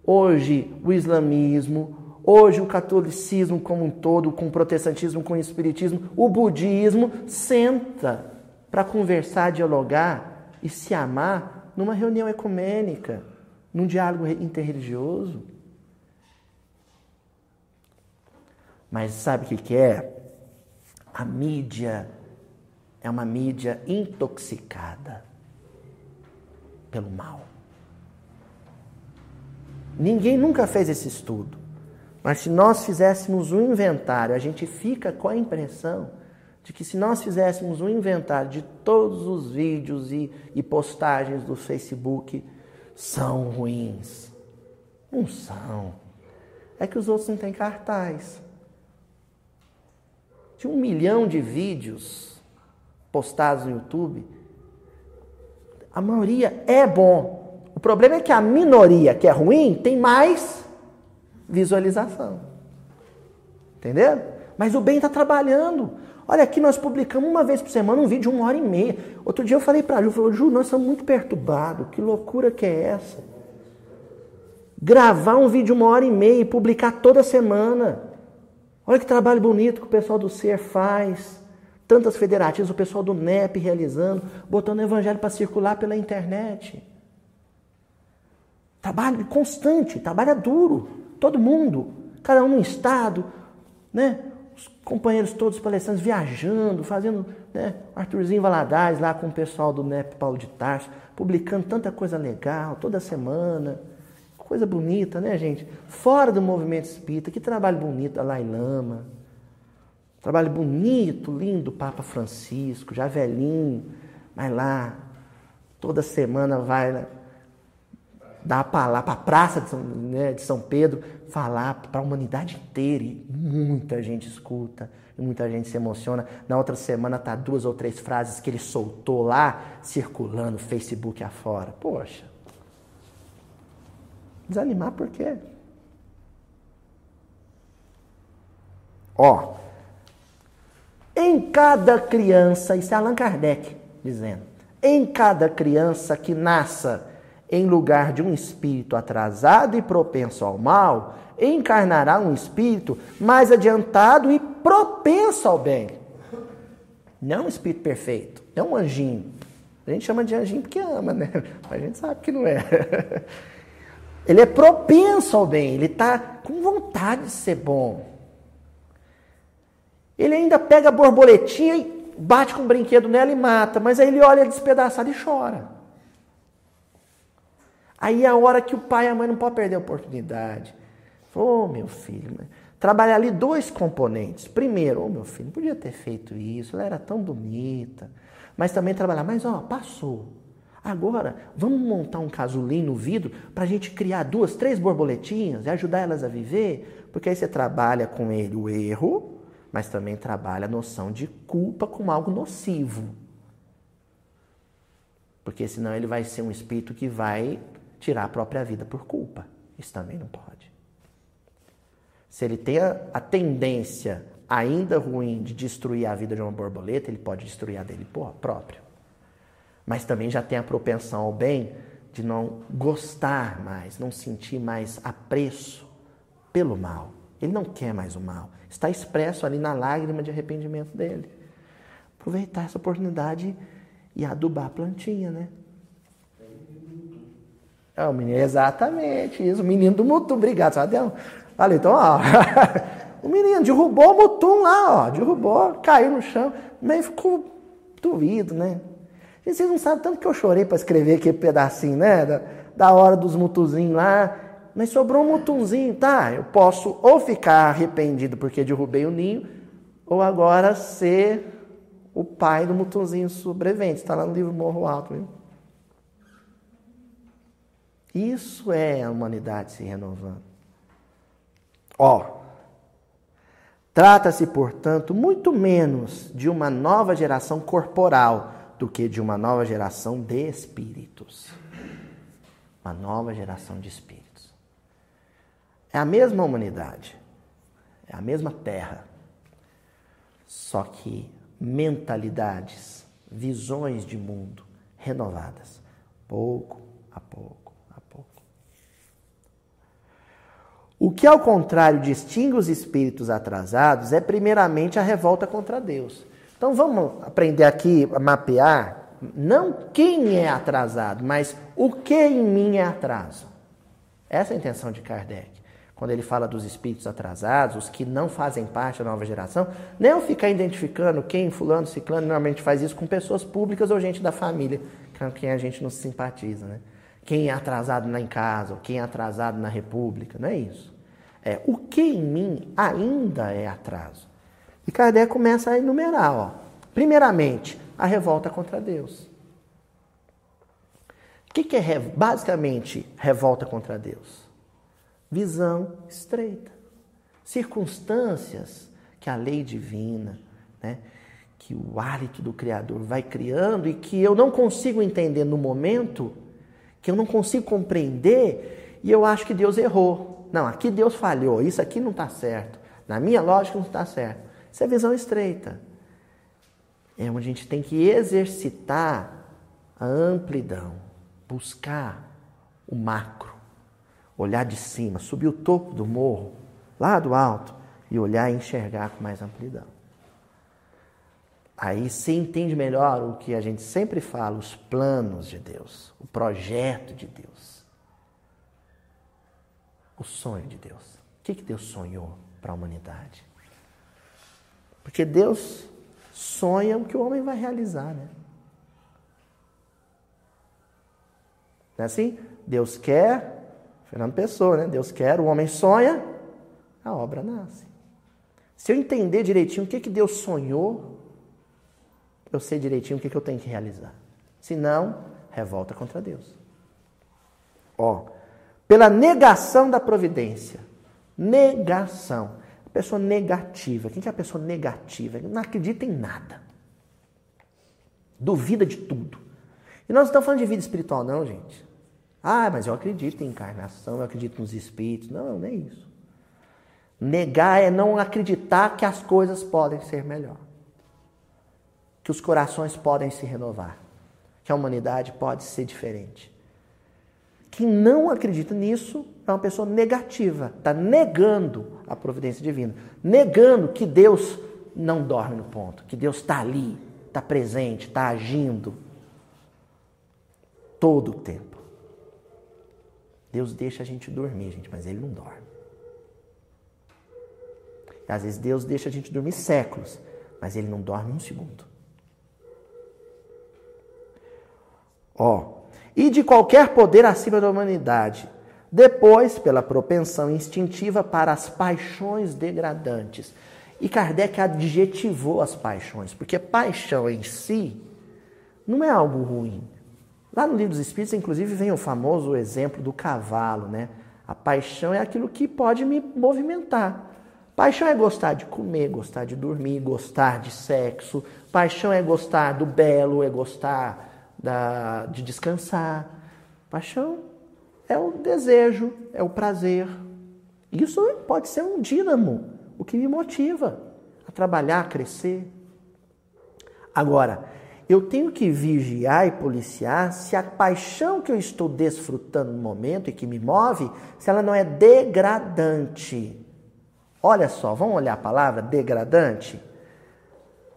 hoje o islamismo, hoje o catolicismo como um todo, com o protestantismo, com o espiritismo, o budismo, senta para conversar, dialogar e se amar numa reunião ecumênica, num diálogo interreligioso. Mas sabe o que, é? A mídia é uma mídia intoxicada pelo mal. Ninguém nunca fez esse estudo. Mas se nós fizéssemos um inventário, a gente fica com a impressão de que se nós fizéssemos um inventário de todos os vídeos e, e postagens do Facebook, são ruins. Não são. É que os outros não têm cartaz. De um milhão de vídeos postados no YouTube, a maioria é bom. O problema é que a minoria que é ruim tem mais visualização. Entendeu? Mas o bem está trabalhando. Olha, aqui nós publicamos uma vez por semana um vídeo de uma hora e meia. Outro dia eu falei para a Ju, falou, Ju, nós estamos muito perturbados. Que loucura que é essa? Gravar um vídeo de uma hora e meia e publicar toda semana. Olha que trabalho bonito que o pessoal do SER faz. Tantas federativas, o pessoal do NEP realizando, botando o evangelho para circular pela internet. Trabalho constante, trabalho duro. Todo mundo, cada um no estado, né? Os companheiros todos palestrantes viajando, fazendo, né, Arthurzinho Valadares lá com o pessoal do NEP Paulo de Tarso, publicando tanta coisa legal toda semana. Coisa bonita, né, gente? Fora do movimento espírita, que trabalho bonito a Lailama. Trabalho bonito, lindo, Papa Francisco, já velhinho, vai lá, toda semana vai né, dar a para a praça de São, né, de São Pedro, falar para a humanidade inteira. E muita gente escuta, muita gente se emociona. Na outra semana tá duas ou três frases que ele soltou lá, circulando Facebook afora. Poxa. Desanimar por quê? Ó, em cada criança, isso é Allan Kardec dizendo, em cada criança que nasça em lugar de um espírito atrasado e propenso ao mal, encarnará um espírito mais adiantado e propenso ao bem. Não um espírito perfeito, é um anjinho. A gente chama de anjinho porque ama, né? Mas a gente sabe que não é. Ele é propenso ao bem, ele está com vontade de ser bom. Ele ainda pega a borboletinha e bate com o brinquedo nela e mata, mas aí ele olha despedaçado e chora. Aí é a hora que o pai e a mãe não podem perder a oportunidade. Ô oh, meu filho, né? trabalhar ali dois componentes. Primeiro, ô oh, meu filho, podia ter feito isso, ela era tão bonita. Mas também trabalhar, mas ó, passou. Agora, vamos montar um casulim no vidro para a gente criar duas, três borboletinhas e ajudar elas a viver? Porque aí você trabalha com ele o erro, mas também trabalha a noção de culpa como algo nocivo. Porque senão ele vai ser um espírito que vai tirar a própria vida por culpa. Isso também não pode. Se ele tem a, a tendência ainda ruim de destruir a vida de uma borboleta, ele pode destruir a dele próprio. Mas também já tem a propensão ao bem de não gostar mais, não sentir mais apreço pelo mal. Ele não quer mais o mal. Está expresso ali na lágrima de arrependimento dele. Aproveitar essa oportunidade e adubar a plantinha, né? É o menino, exatamente isso. O menino do Mutum, obrigado, Sadel. Valeu, então, ó. o menino derrubou o Mutum lá, ó. Derrubou, caiu no chão. Meio ficou doído, né? E vocês não sabem tanto que eu chorei para escrever aquele pedacinho, né? Da, da hora dos mutuzinhos lá. Mas sobrou um mutunzinho, tá? Eu posso ou ficar arrependido porque derrubei o ninho, ou agora ser o pai do mutunzinho sobrevivente. Está lá no livro Morro Alto, viu? Isso é a humanidade se renovando. Ó, trata-se, portanto, muito menos de uma nova geração corporal do que de uma nova geração de espíritos. Uma nova geração de espíritos. É a mesma humanidade, é a mesma terra, só que mentalidades, visões de mundo renovadas, pouco a pouco. O que, ao contrário, distingue os espíritos atrasados é, primeiramente, a revolta contra Deus. Então, vamos aprender aqui a mapear, não quem é atrasado, mas o que em mim é atraso. Essa é a intenção de Kardec. Quando ele fala dos espíritos atrasados, os que não fazem parte da nova geração, não ficar identificando quem, fulano, ciclano, normalmente faz isso com pessoas públicas ou gente da família, com quem a gente não se simpatiza, né? Quem é atrasado lá em casa, ou quem é atrasado na república, não é isso. É o que em mim ainda é atraso. E Kardec começa a enumerar, ó. Primeiramente, a revolta contra Deus. O que, que é basicamente revolta contra Deus? Visão estreita. Circunstâncias que a lei divina, né, que o hálito do Criador vai criando e que eu não consigo entender no momento, que eu não consigo compreender, e eu acho que Deus errou. Não, aqui Deus falhou, isso aqui não está certo. Na minha lógica não está certo. Isso é visão estreita. É onde a gente tem que exercitar a amplidão buscar o macro, olhar de cima, subir o topo do morro, lá do alto, e olhar e enxergar com mais amplidão. Aí se entende melhor o que a gente sempre fala, os planos de Deus, o projeto de Deus, o sonho de Deus. O que, que Deus sonhou para a humanidade? Porque Deus sonha o que o homem vai realizar, né? Não é assim? Deus quer, Fernando Pessoa, né? Deus quer, o homem sonha, a obra nasce. Se eu entender direitinho o que, que Deus sonhou, eu sei direitinho o que, que eu tenho que realizar. Se não, revolta contra Deus. Ó, pela negação da providência. Negação. Pessoa negativa. Quem que é a pessoa negativa? Não acredita em nada. Duvida de tudo. E nós não estamos falando de vida espiritual, não, gente. Ah, mas eu acredito em encarnação, eu acredito nos espíritos. Não, não é isso. Negar é não acreditar que as coisas podem ser melhor. Que os corações podem se renovar. Que a humanidade pode ser diferente. Quem não acredita nisso é uma pessoa negativa, está negando a providência divina, negando que Deus não dorme no ponto, que Deus está ali, está presente, está agindo todo o tempo. Deus deixa a gente dormir, gente, mas Ele não dorme. Às vezes Deus deixa a gente dormir séculos, mas Ele não dorme um segundo. Ó, e de qualquer poder acima da humanidade, depois pela propensão instintiva para as paixões degradantes. E Kardec adjetivou as paixões, porque paixão em si não é algo ruim. Lá no livro dos Espíritos, inclusive, vem o famoso exemplo do cavalo, né? A paixão é aquilo que pode me movimentar. Paixão é gostar de comer, gostar de dormir, gostar de sexo. Paixão é gostar do belo, é gostar da, de descansar. Paixão é o desejo, é o prazer. Isso pode ser um dínamo, o que me motiva a trabalhar, a crescer. Agora, eu tenho que vigiar e policiar se a paixão que eu estou desfrutando no momento e que me move, se ela não é degradante. Olha só, vamos olhar a palavra degradante?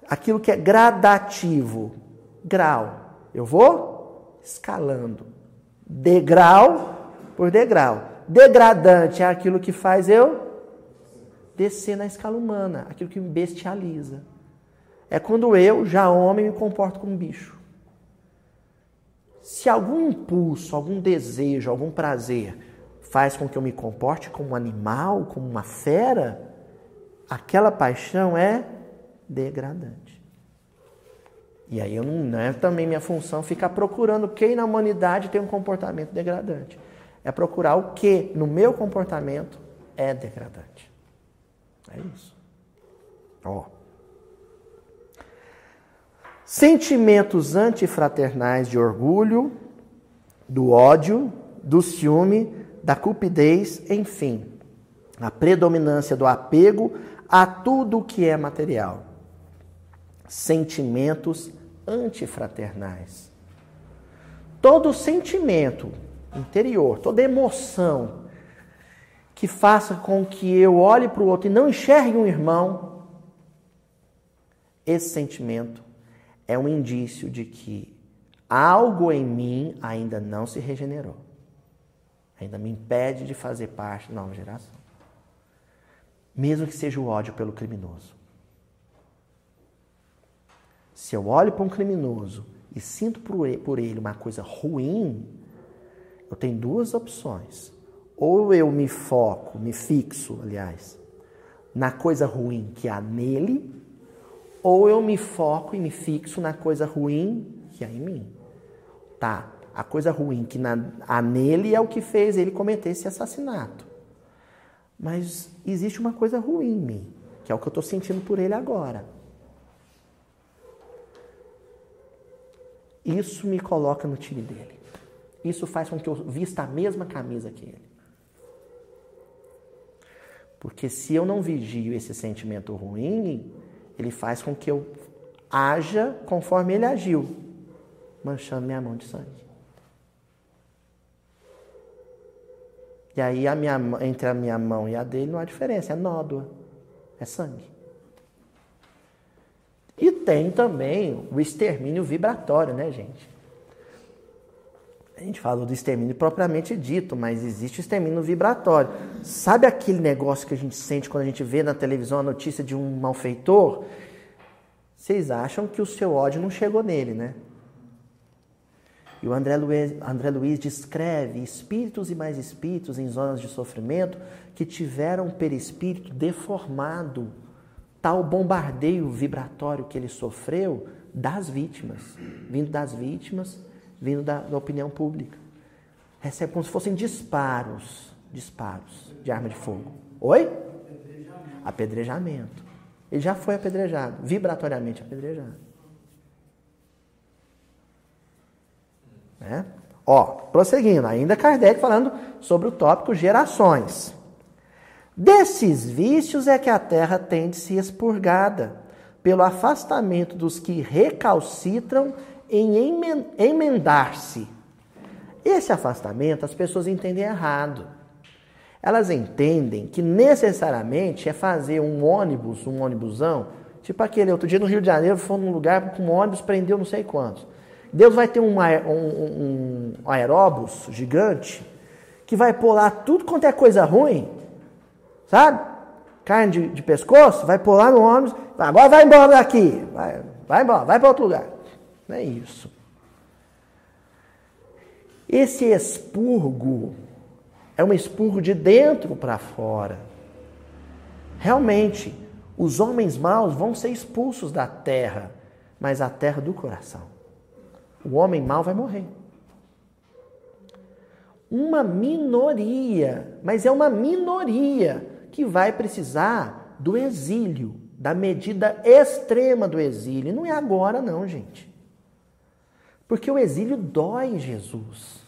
Aquilo que é gradativo, grau. Eu vou escalando, degrau por degrau. Degradante é aquilo que faz eu descer na escala humana, aquilo que me bestializa é quando eu, já homem, me comporto como um bicho. Se algum impulso, algum desejo, algum prazer faz com que eu me comporte como um animal, como uma fera, aquela paixão é degradante. E aí eu não, não é também minha função ficar procurando quem na humanidade tem um comportamento degradante. É procurar o que no meu comportamento é degradante. É isso. Ó. Sentimentos antifraternais de orgulho, do ódio, do ciúme, da cupidez, enfim, a predominância do apego a tudo que é material. Sentimentos antifraternais. Todo sentimento interior, toda emoção que faça com que eu olhe para o outro e não enxergue um irmão, esse sentimento é um indício de que algo em mim ainda não se regenerou. Ainda me impede de fazer parte da nova geração. Mesmo que seja o ódio pelo criminoso. Se eu olho para um criminoso e sinto por ele uma coisa ruim, eu tenho duas opções. ou eu me foco, me fixo, aliás, na coisa ruim que há nele, ou eu me foco e me fixo na coisa ruim que há em mim. Tá, a coisa ruim que na, há nele é o que fez ele cometer esse assassinato. Mas existe uma coisa ruim em mim, que é o que eu estou sentindo por ele agora. Isso me coloca no time dele. Isso faz com que eu vista a mesma camisa que ele. Porque se eu não vigio esse sentimento ruim, ele faz com que eu haja conforme ele agiu, manchando minha mão de sangue. E aí a minha, entre a minha mão e a dele não há diferença, é nódoa, é sangue. E tem também o extermínio vibratório, né, gente? A gente falou do extermínio propriamente dito, mas existe o extermínio vibratório. Sabe aquele negócio que a gente sente quando a gente vê na televisão a notícia de um malfeitor? Vocês acham que o seu ódio não chegou nele, né? E o André Luiz, André Luiz descreve espíritos e mais espíritos em zonas de sofrimento que tiveram o perispírito deformado tal bombardeio vibratório que ele sofreu das vítimas, vindo das vítimas, vindo da, da opinião pública. Recebe como se fossem disparos, disparos de arma de fogo. Oi? Apedrejamento. apedrejamento. Ele já foi apedrejado, vibratoriamente apedrejado. Né? Ó, prosseguindo, ainda Kardec falando sobre o tópico gerações. Desses vícios é que a terra tem de ser expurgada, pelo afastamento dos que recalcitram em emendar-se. Esse afastamento as pessoas entendem errado. Elas entendem que necessariamente é fazer um ônibus, um ônibusão, tipo aquele outro dia no Rio de Janeiro, foi num lugar com um ônibus, prendeu não sei quantos. Deus vai ter um, um, um aeróbus gigante que vai lá tudo quanto é coisa ruim sabe? Carne de, de pescoço, vai pular no ônibus, agora vai embora daqui, vai, vai embora, vai para outro lugar. Não é isso. Esse expurgo é um expurgo de dentro para fora. Realmente, os homens maus vão ser expulsos da terra, mas a terra do coração. O homem mau vai morrer. Uma minoria, mas é uma minoria que vai precisar do exílio, da medida extrema do exílio. Não é agora, não, gente. Porque o exílio dói Jesus.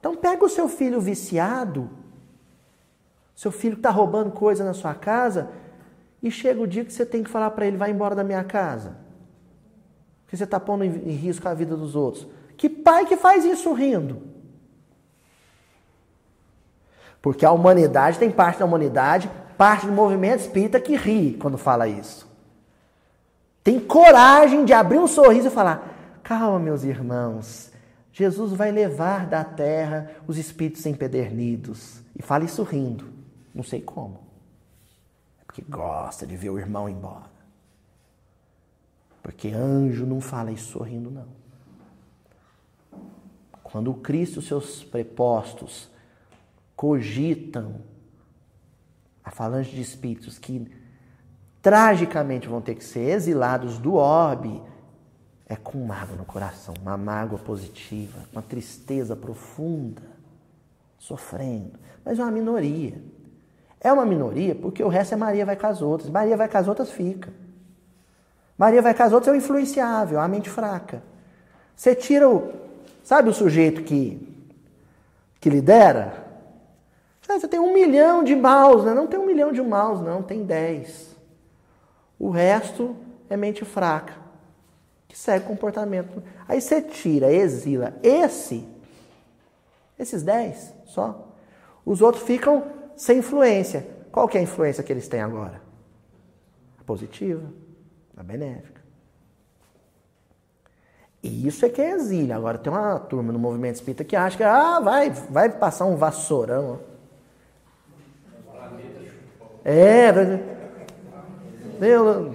Então pega o seu filho viciado, seu filho está roubando coisa na sua casa, e chega o dia que você tem que falar para ele, vai embora da minha casa. Porque você está pondo em risco a vida dos outros. Que pai que faz isso rindo? Porque a humanidade tem parte da humanidade, parte do movimento espírita que ri quando fala isso. Tem coragem de abrir um sorriso e falar: calma, meus irmãos, Jesus vai levar da terra os espíritos empedernidos. E fala isso rindo. Não sei como. É porque gosta de ver o irmão embora. Porque anjo não fala isso sorrindo, não. Quando o Cristo, e seus prepostos, cogitam a falange de espíritos que tragicamente vão ter que ser exilados do orbe, é com mágoa no coração, uma mágoa positiva, uma tristeza profunda, sofrendo. Mas é uma minoria. É uma minoria porque o resto é Maria vai com as outras. Maria vai com as outras, fica. Maria vai com as outras é o influenciável, a mente fraca. Você tira o. Sabe o sujeito que, que lidera? Você tem um milhão de maus, né? Não tem um milhão de maus, não, tem dez. O resto é mente fraca, que segue comportamento. Aí você tira, exila esse, esses dez só. Os outros ficam sem influência. Qual que é a influência que eles têm agora? A positiva, a benéfica. E isso é que é exílio. Agora tem uma turma no movimento espírita que acha que ah, vai, vai passar um vassourão. É, eu,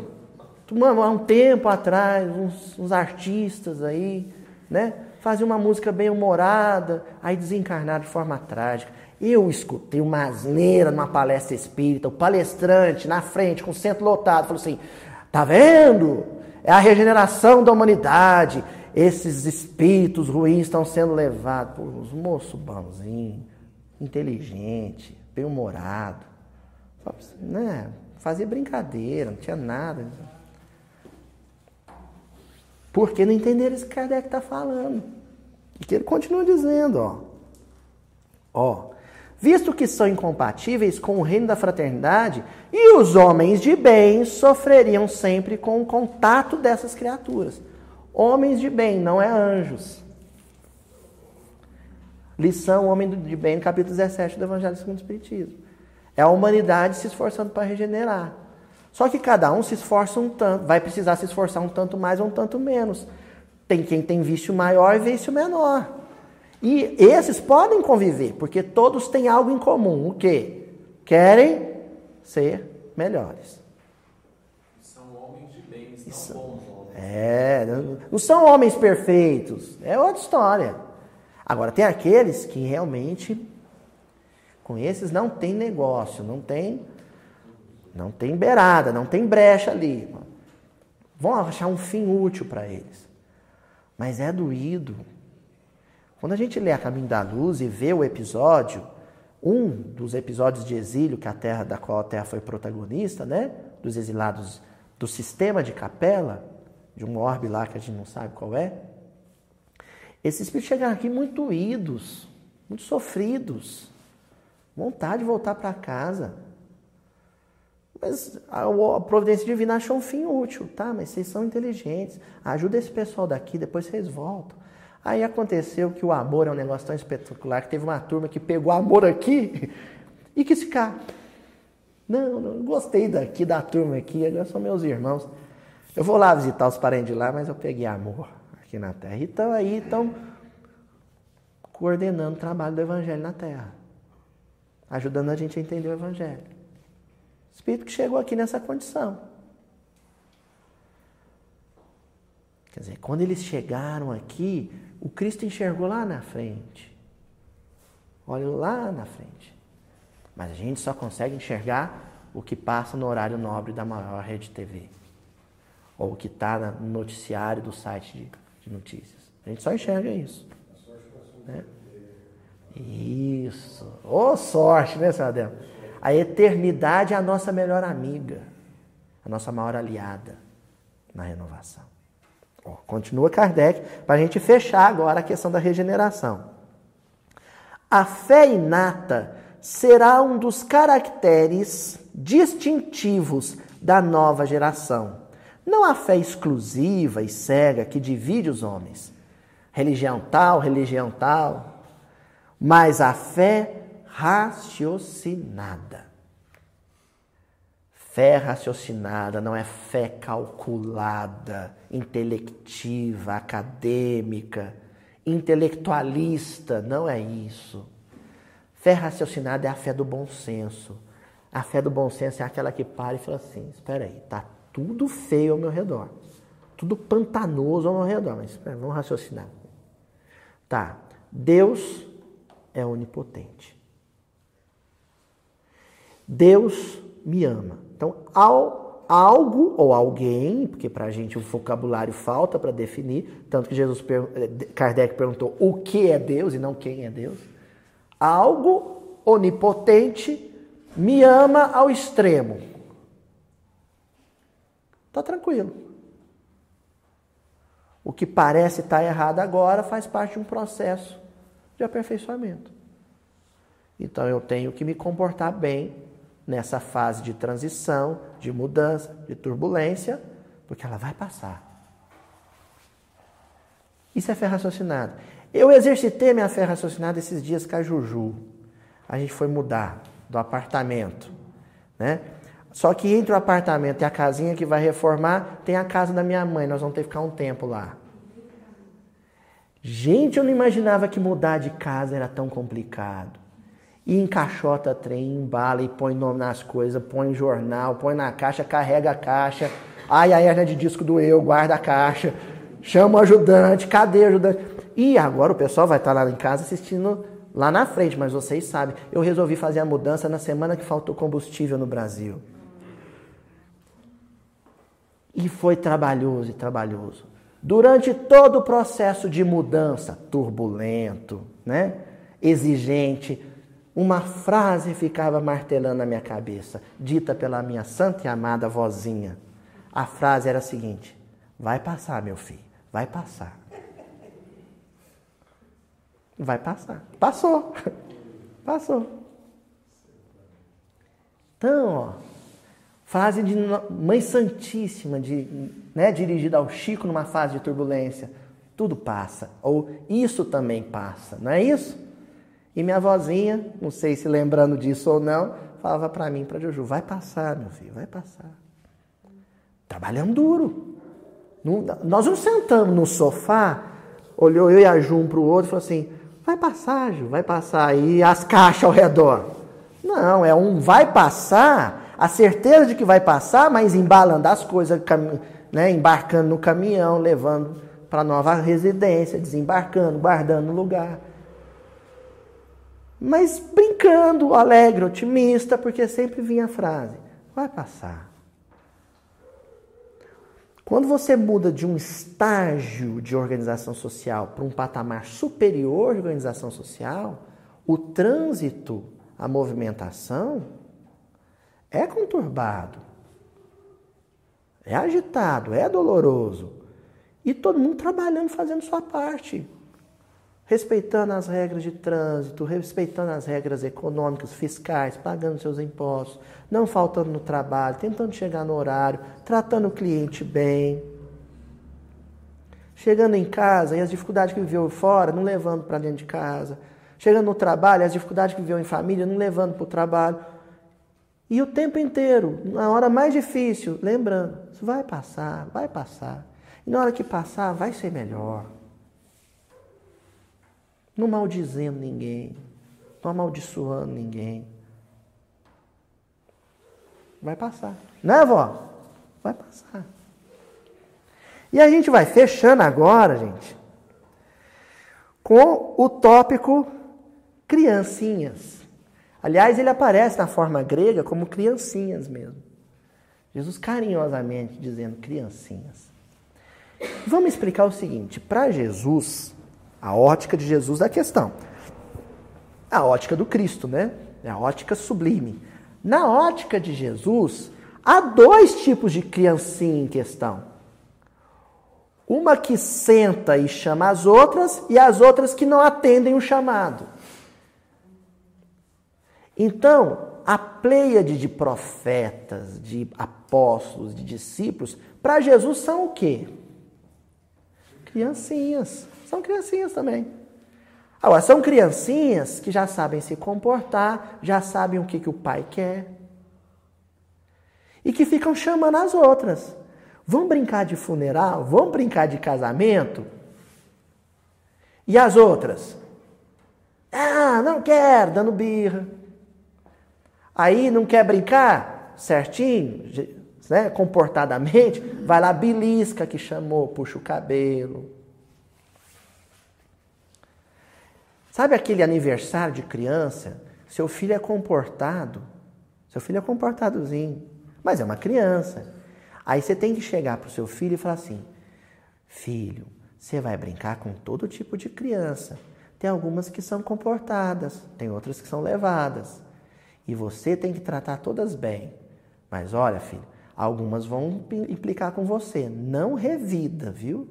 há um tempo atrás, uns, uns artistas aí, né? fazia uma música bem humorada, aí desencarnaram de forma trágica. Eu escutei uma asneira numa palestra espírita, o palestrante na frente, com o centro lotado, falou assim: tá vendo? É a regeneração da humanidade. Esses espíritos ruins estão sendo levados por uns moços bonzinhos, inteligente, bem-humorado. Né? Fazia brincadeira, não tinha nada. Porque não entenderam isso que Kardec está falando. E que ele continua dizendo, ó. Ó, visto que são incompatíveis com o reino da fraternidade, e os homens de bem sofreriam sempre com o contato dessas criaturas. Homens de bem, não é anjos. Lição Homem de Bem, capítulo 17 do Evangelho segundo o Espiritismo. É a humanidade se esforçando para regenerar. Só que cada um se esforça um tanto, vai precisar se esforçar um tanto mais ou um tanto menos. Tem quem tem vício maior e vício menor. E esses podem conviver, porque todos têm algo em comum. O quê? Querem ser melhores. São homens de bem, são bons homens. É, não são homens perfeitos. É outra história. Agora, tem aqueles que realmente, com esses, não tem negócio, não tem, não tem beirada, não tem brecha ali. Vão achar um fim útil para eles. Mas é doído. Quando a gente lê A Caminho da Luz e vê o episódio, um dos episódios de exílio que a terra da qual a Terra foi protagonista, né, dos exilados do sistema de capela, de um orbe lá que a gente não sabe qual é, esses espíritos chegaram aqui muito idos, muito sofridos, vontade de voltar para casa. Mas a, a, providência divina achou um fim útil, tá? Mas vocês são inteligentes, ajuda esse pessoal daqui, depois vocês voltam. Aí aconteceu que o amor é um negócio tão espetacular que teve uma turma que pegou amor aqui e quis ficar. Não, não gostei daqui, da turma aqui, agora são meus irmãos. Eu vou lá visitar os parentes de lá, mas eu peguei amor aqui na terra. Então aí estão coordenando o trabalho do evangelho na terra. Ajudando a gente a entender o evangelho. Espírito que chegou aqui nessa condição. Quer dizer, quando eles chegaram aqui, o Cristo enxergou lá na frente. Olha lá na frente. Mas a gente só consegue enxergar o que passa no horário nobre da maior rede TV. Ou o que está no noticiário do site de de notícias. A gente só enxerga isso. Né? Isso. Ô oh, sorte, né, Sadel? A eternidade é a nossa melhor amiga, a nossa maior aliada na renovação. Oh, continua Kardec, para a gente fechar agora a questão da regeneração. A fé inata será um dos caracteres distintivos da nova geração não a fé exclusiva e cega que divide os homens. Religião tal, religião tal. Mas a fé raciocinada. Fé raciocinada não é fé calculada, intelectiva, acadêmica, intelectualista, não é isso. Fé raciocinada é a fé do bom senso. A fé do bom senso é aquela que para e fala assim: espera aí, tá tudo feio ao meu redor. Tudo pantanoso ao meu redor. Mas vamos raciocinar. Tá. Deus é onipotente. Deus me ama. Então, ao, algo ou alguém, porque para a gente o vocabulário falta para definir, tanto que Jesus Kardec perguntou o que é Deus e não quem é Deus. Algo onipotente me ama ao extremo. Está tranquilo. O que parece estar tá errado agora faz parte de um processo de aperfeiçoamento. Então eu tenho que me comportar bem nessa fase de transição, de mudança, de turbulência, porque ela vai passar. Isso é fé raciocinada. Eu exercitei minha fé raciocinada esses dias com a Juju. A gente foi mudar do apartamento, né? Só que entre o apartamento e a casinha que vai reformar, tem a casa da minha mãe. Nós vamos ter que ficar um tempo lá. Gente, eu não imaginava que mudar de casa era tão complicado. E encaixota trem, embala e põe nome nas coisas, põe jornal, põe na caixa, carrega a caixa. Ai, a hernia de disco doeu, guarda a caixa. Chama o ajudante, cadê o ajudante? E agora o pessoal vai estar lá em casa assistindo lá na frente, mas vocês sabem, eu resolvi fazer a mudança na semana que faltou combustível no Brasil. E foi trabalhoso e trabalhoso. Durante todo o processo de mudança, turbulento, né? exigente, uma frase ficava martelando na minha cabeça, dita pela minha santa e amada vozinha. A frase era a seguinte: Vai passar, meu filho, vai passar. Vai passar. Passou. Passou. Então, ó, frase de Mãe Santíssima, de, né, dirigida ao Chico numa fase de turbulência. Tudo passa. Ou isso também passa, não é isso? E minha vozinha, não sei se lembrando disso ou não, falava para mim, para Juju, vai passar, meu filho, vai passar. Trabalhando duro. Nós não sentamos no sofá, olhou eu e a Ju um para o outro e falou assim, vai passar, Ju, vai passar aí as caixas ao redor. Não, é um vai passar, a certeza de que vai passar, mas embalando as coisas, né, embarcando no caminhão, levando para nova residência, desembarcando, guardando no lugar mas brincando, alegre, otimista, porque sempre vinha a frase: vai passar. Quando você muda de um estágio de organização social para um patamar superior de organização social, o trânsito, a movimentação é conturbado, é agitado, é doloroso. E todo mundo trabalhando, fazendo sua parte respeitando as regras de trânsito, respeitando as regras econômicas, fiscais, pagando seus impostos, não faltando no trabalho, tentando chegar no horário, tratando o cliente bem. Chegando em casa e as dificuldades que viveu fora, não levando para dentro de casa. Chegando no trabalho, as dificuldades que viveu em família, não levando para o trabalho. E o tempo inteiro, na hora mais difícil, lembrando, isso vai passar, vai passar. E na hora que passar, vai ser melhor não maldizendo ninguém, não amaldiçoando ninguém. Vai passar. Né, vó? Vai passar. E a gente vai fechando agora, gente, com o tópico criancinhas. Aliás, ele aparece na forma grega como criancinhas mesmo. Jesus carinhosamente dizendo criancinhas. Vamos explicar o seguinte: para Jesus, a ótica de Jesus da questão. A ótica do Cristo, né? É a ótica sublime. Na ótica de Jesus, há dois tipos de criancinha em questão. Uma que senta e chama as outras, e as outras que não atendem o chamado. Então, a pleiade de profetas, de apóstolos, de discípulos, para Jesus são o quê? Criancinhas. São criancinhas também. Agora, são criancinhas que já sabem se comportar, já sabem o que, que o pai quer. E que ficam chamando as outras. Vão brincar de funeral? Vão brincar de casamento? E as outras? Ah, não quero, dando birra. Aí não quer brincar certinho, né, comportadamente, vai lá, belisca que chamou, puxa o cabelo. Sabe aquele aniversário de criança? Seu filho é comportado. Seu filho é comportadozinho, mas é uma criança. Aí você tem que chegar para o seu filho e falar assim: Filho, você vai brincar com todo tipo de criança. Tem algumas que são comportadas, tem outras que são levadas. E você tem que tratar todas bem. Mas olha, filho, algumas vão implicar com você. Não revida, viu?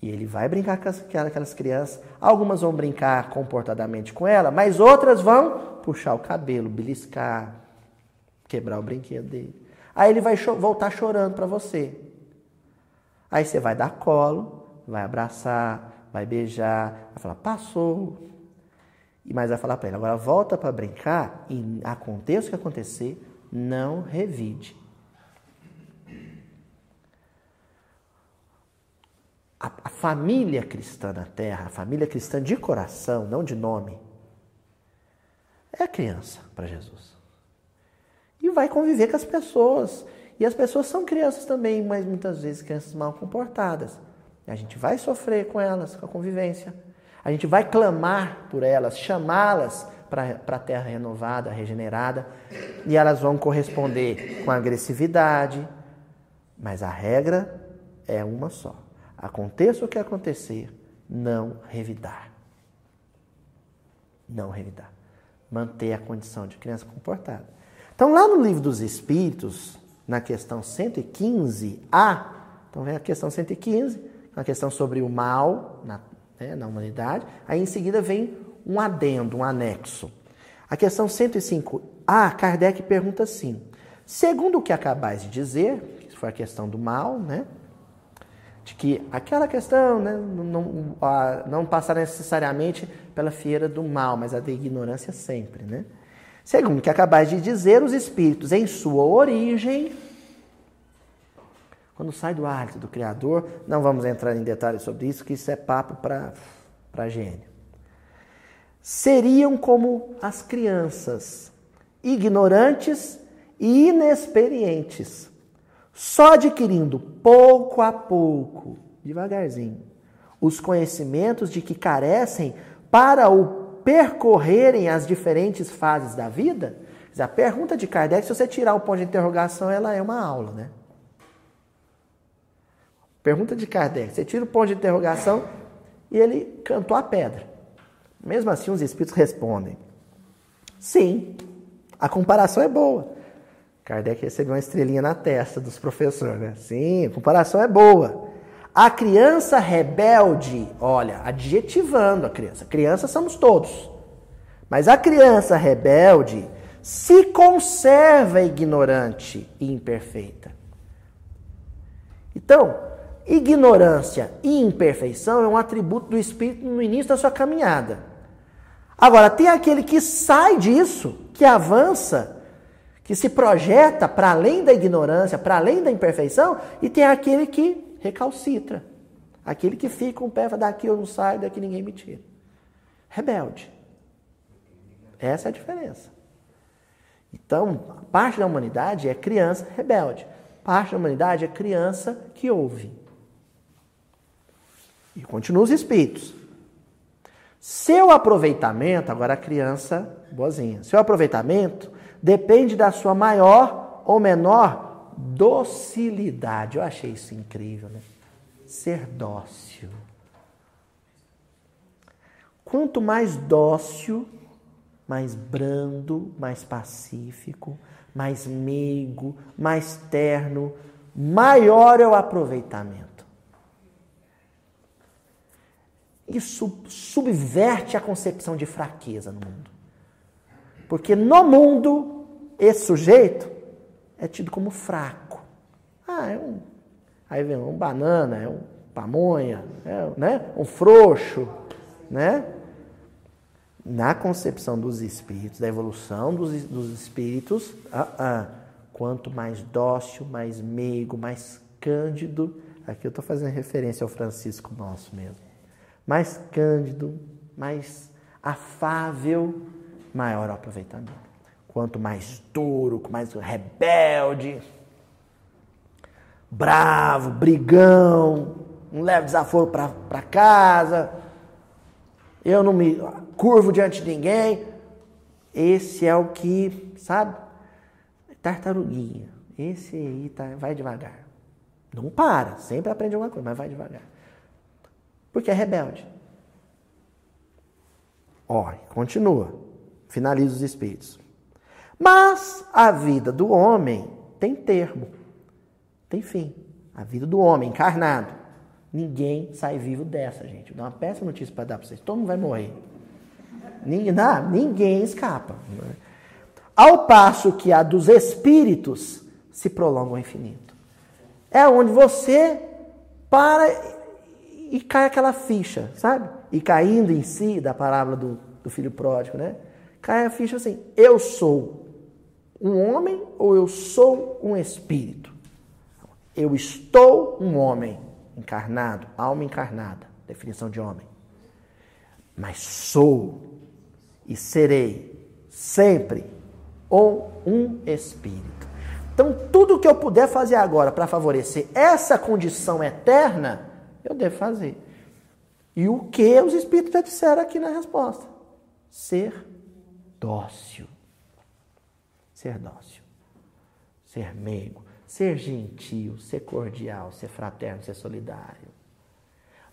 E ele vai brincar com aquelas crianças. Algumas vão brincar comportadamente com ela, mas outras vão puxar o cabelo, beliscar, quebrar o brinquedo dele. Aí ele vai voltar chorando para você. Aí você vai dar colo, vai abraçar, vai beijar, vai falar, passou. E mais vai falar para ele, agora volta para brincar e aconteça o que acontecer, não revide. a, a família cristã na terra, a família cristã de coração, não de nome, é a criança para Jesus. E vai conviver com as pessoas. E as pessoas são crianças também, mas muitas vezes crianças mal comportadas. A gente vai sofrer com elas, com a convivência. A gente vai clamar por elas, chamá-las para a terra renovada, regenerada, e elas vão corresponder com agressividade, mas a regra é uma só. Aconteça o que acontecer, não revidar. Não revidar. Manter a condição de criança comportada. Então, lá no livro dos Espíritos, na questão 115a, então vem a questão 115, a questão sobre o mal na, né, na humanidade. Aí em seguida vem um adendo, um anexo. A questão 105a, Kardec pergunta assim: segundo o que acabais de dizer, que foi a questão do mal, né? De que aquela questão né, não, a, não passar necessariamente pela fieira do mal, mas a da ignorância sempre, né? Segundo o que acabais de dizer, os espíritos em sua origem quando sai do hálito do Criador, não vamos entrar em detalhes sobre isso, que isso é papo para gênio. Seriam como as crianças, ignorantes e inexperientes, só adquirindo pouco a pouco, devagarzinho, os conhecimentos de que carecem para o percorrerem as diferentes fases da vida. A pergunta de Kardec, se você tirar o ponto de interrogação, ela é uma aula, né? Pergunta de Kardec. Você tira o ponto de interrogação e ele cantou a pedra. Mesmo assim, os espíritos respondem: sim, a comparação é boa. Kardec recebeu uma estrelinha na testa dos professores, né? Sim, a comparação é boa. A criança rebelde, olha, adjetivando a criança. Criança somos todos. Mas a criança rebelde se conserva ignorante e imperfeita. Então, Ignorância e imperfeição é um atributo do espírito no início da sua caminhada. Agora, tem aquele que sai disso, que avança, que se projeta para além da ignorância, para além da imperfeição, e tem aquele que recalcitra. Aquele que fica um pé, daqui eu não saio, daqui ninguém me tira. Rebelde. Essa é a diferença. Então, parte da humanidade é criança rebelde. Parte da humanidade é criança que ouve. E continua os espíritos. Seu aproveitamento, agora a criança boazinha, seu aproveitamento depende da sua maior ou menor docilidade. Eu achei isso incrível, né? Ser dócil. Quanto mais dócil, mais brando, mais pacífico, mais meigo, mais terno, maior é o aproveitamento. Isso subverte a concepção de fraqueza no mundo. Porque no mundo, esse sujeito é tido como fraco. Ah, é um. Aí vem um banana, é um pamonha, é, né? um frouxo. Né? Na concepção dos espíritos, da evolução dos, dos espíritos, ah, ah, quanto mais dócil, mais meigo, mais cândido. Aqui eu estou fazendo referência ao Francisco nosso mesmo mais cândido, mais afável, maior o aproveitamento. Quanto mais duro, mais rebelde, bravo, brigão, não leva desaforo para casa, eu não me curvo diante de ninguém. Esse é o que, sabe? Tartaruguinha. Esse aí tá, vai devagar. Não para, sempre aprende alguma coisa, mas vai devagar. Porque é rebelde. Ó, continua. Finaliza os espíritos. Mas a vida do homem tem termo, tem fim. A vida do homem encarnado. Ninguém sai vivo dessa, gente. Dar uma péssima notícia para dar para vocês. Todo mundo vai morrer. Ninguém, não, ninguém escapa. Ao passo que a dos espíritos se prolonga ao infinito. É onde você para e cai aquela ficha, sabe? E caindo em si, da palavra do, do filho pródigo, né? Cai a ficha assim: eu sou um homem ou eu sou um espírito? Eu estou um homem encarnado, alma encarnada, definição de homem. Mas sou e serei sempre ou um espírito. Então, tudo que eu puder fazer agora para favorecer essa condição eterna, eu devo fazer. E o que os Espíritos já disseram aqui na resposta? Ser dócil. Ser dócil. Ser meigo. Ser gentil. Ser cordial. Ser fraterno. Ser solidário.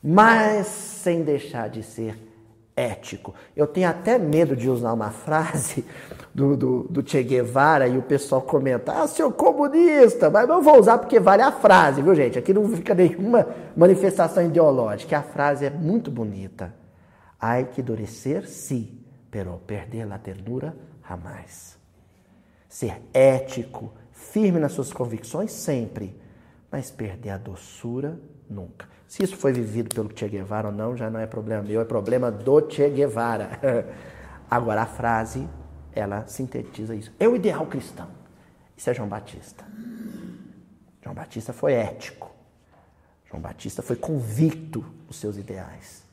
Mas sem deixar de ser ético. Eu tenho até medo de usar uma frase do, do, do Che Guevara e o pessoal comentar, ah, seu comunista, mas não vou usar porque vale a frase, viu gente? Aqui não fica nenhuma manifestação ideológica, a frase é muito bonita. Ai que endurecer, sim, pero perder a ternura, jamais. Ser ético, firme nas suas convicções, sempre, mas perder a doçura, nunca. Se isso foi vivido pelo Che Guevara ou não, já não é problema meu, é problema do Che Guevara. Agora, a frase, ela sintetiza isso. É o ideal cristão. Isso é João Batista. João Batista foi ético. João Batista foi convicto nos seus ideais.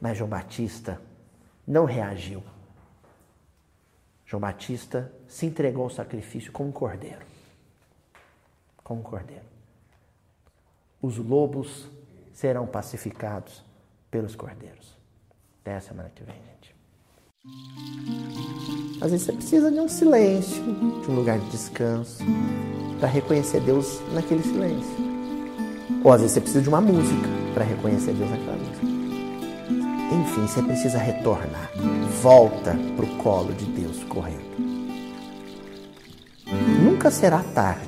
Mas João Batista não reagiu. João Batista se entregou ao sacrifício como um cordeiro. Como um cordeiro os lobos serão pacificados pelos cordeiros. Até a semana que vem, gente. Às vezes você precisa de um silêncio, de um lugar de descanso, para reconhecer Deus naquele silêncio. Ou às vezes você precisa de uma música para reconhecer Deus naquela música. Enfim, você precisa retornar. Volta para o colo de Deus correndo. Nunca será tarde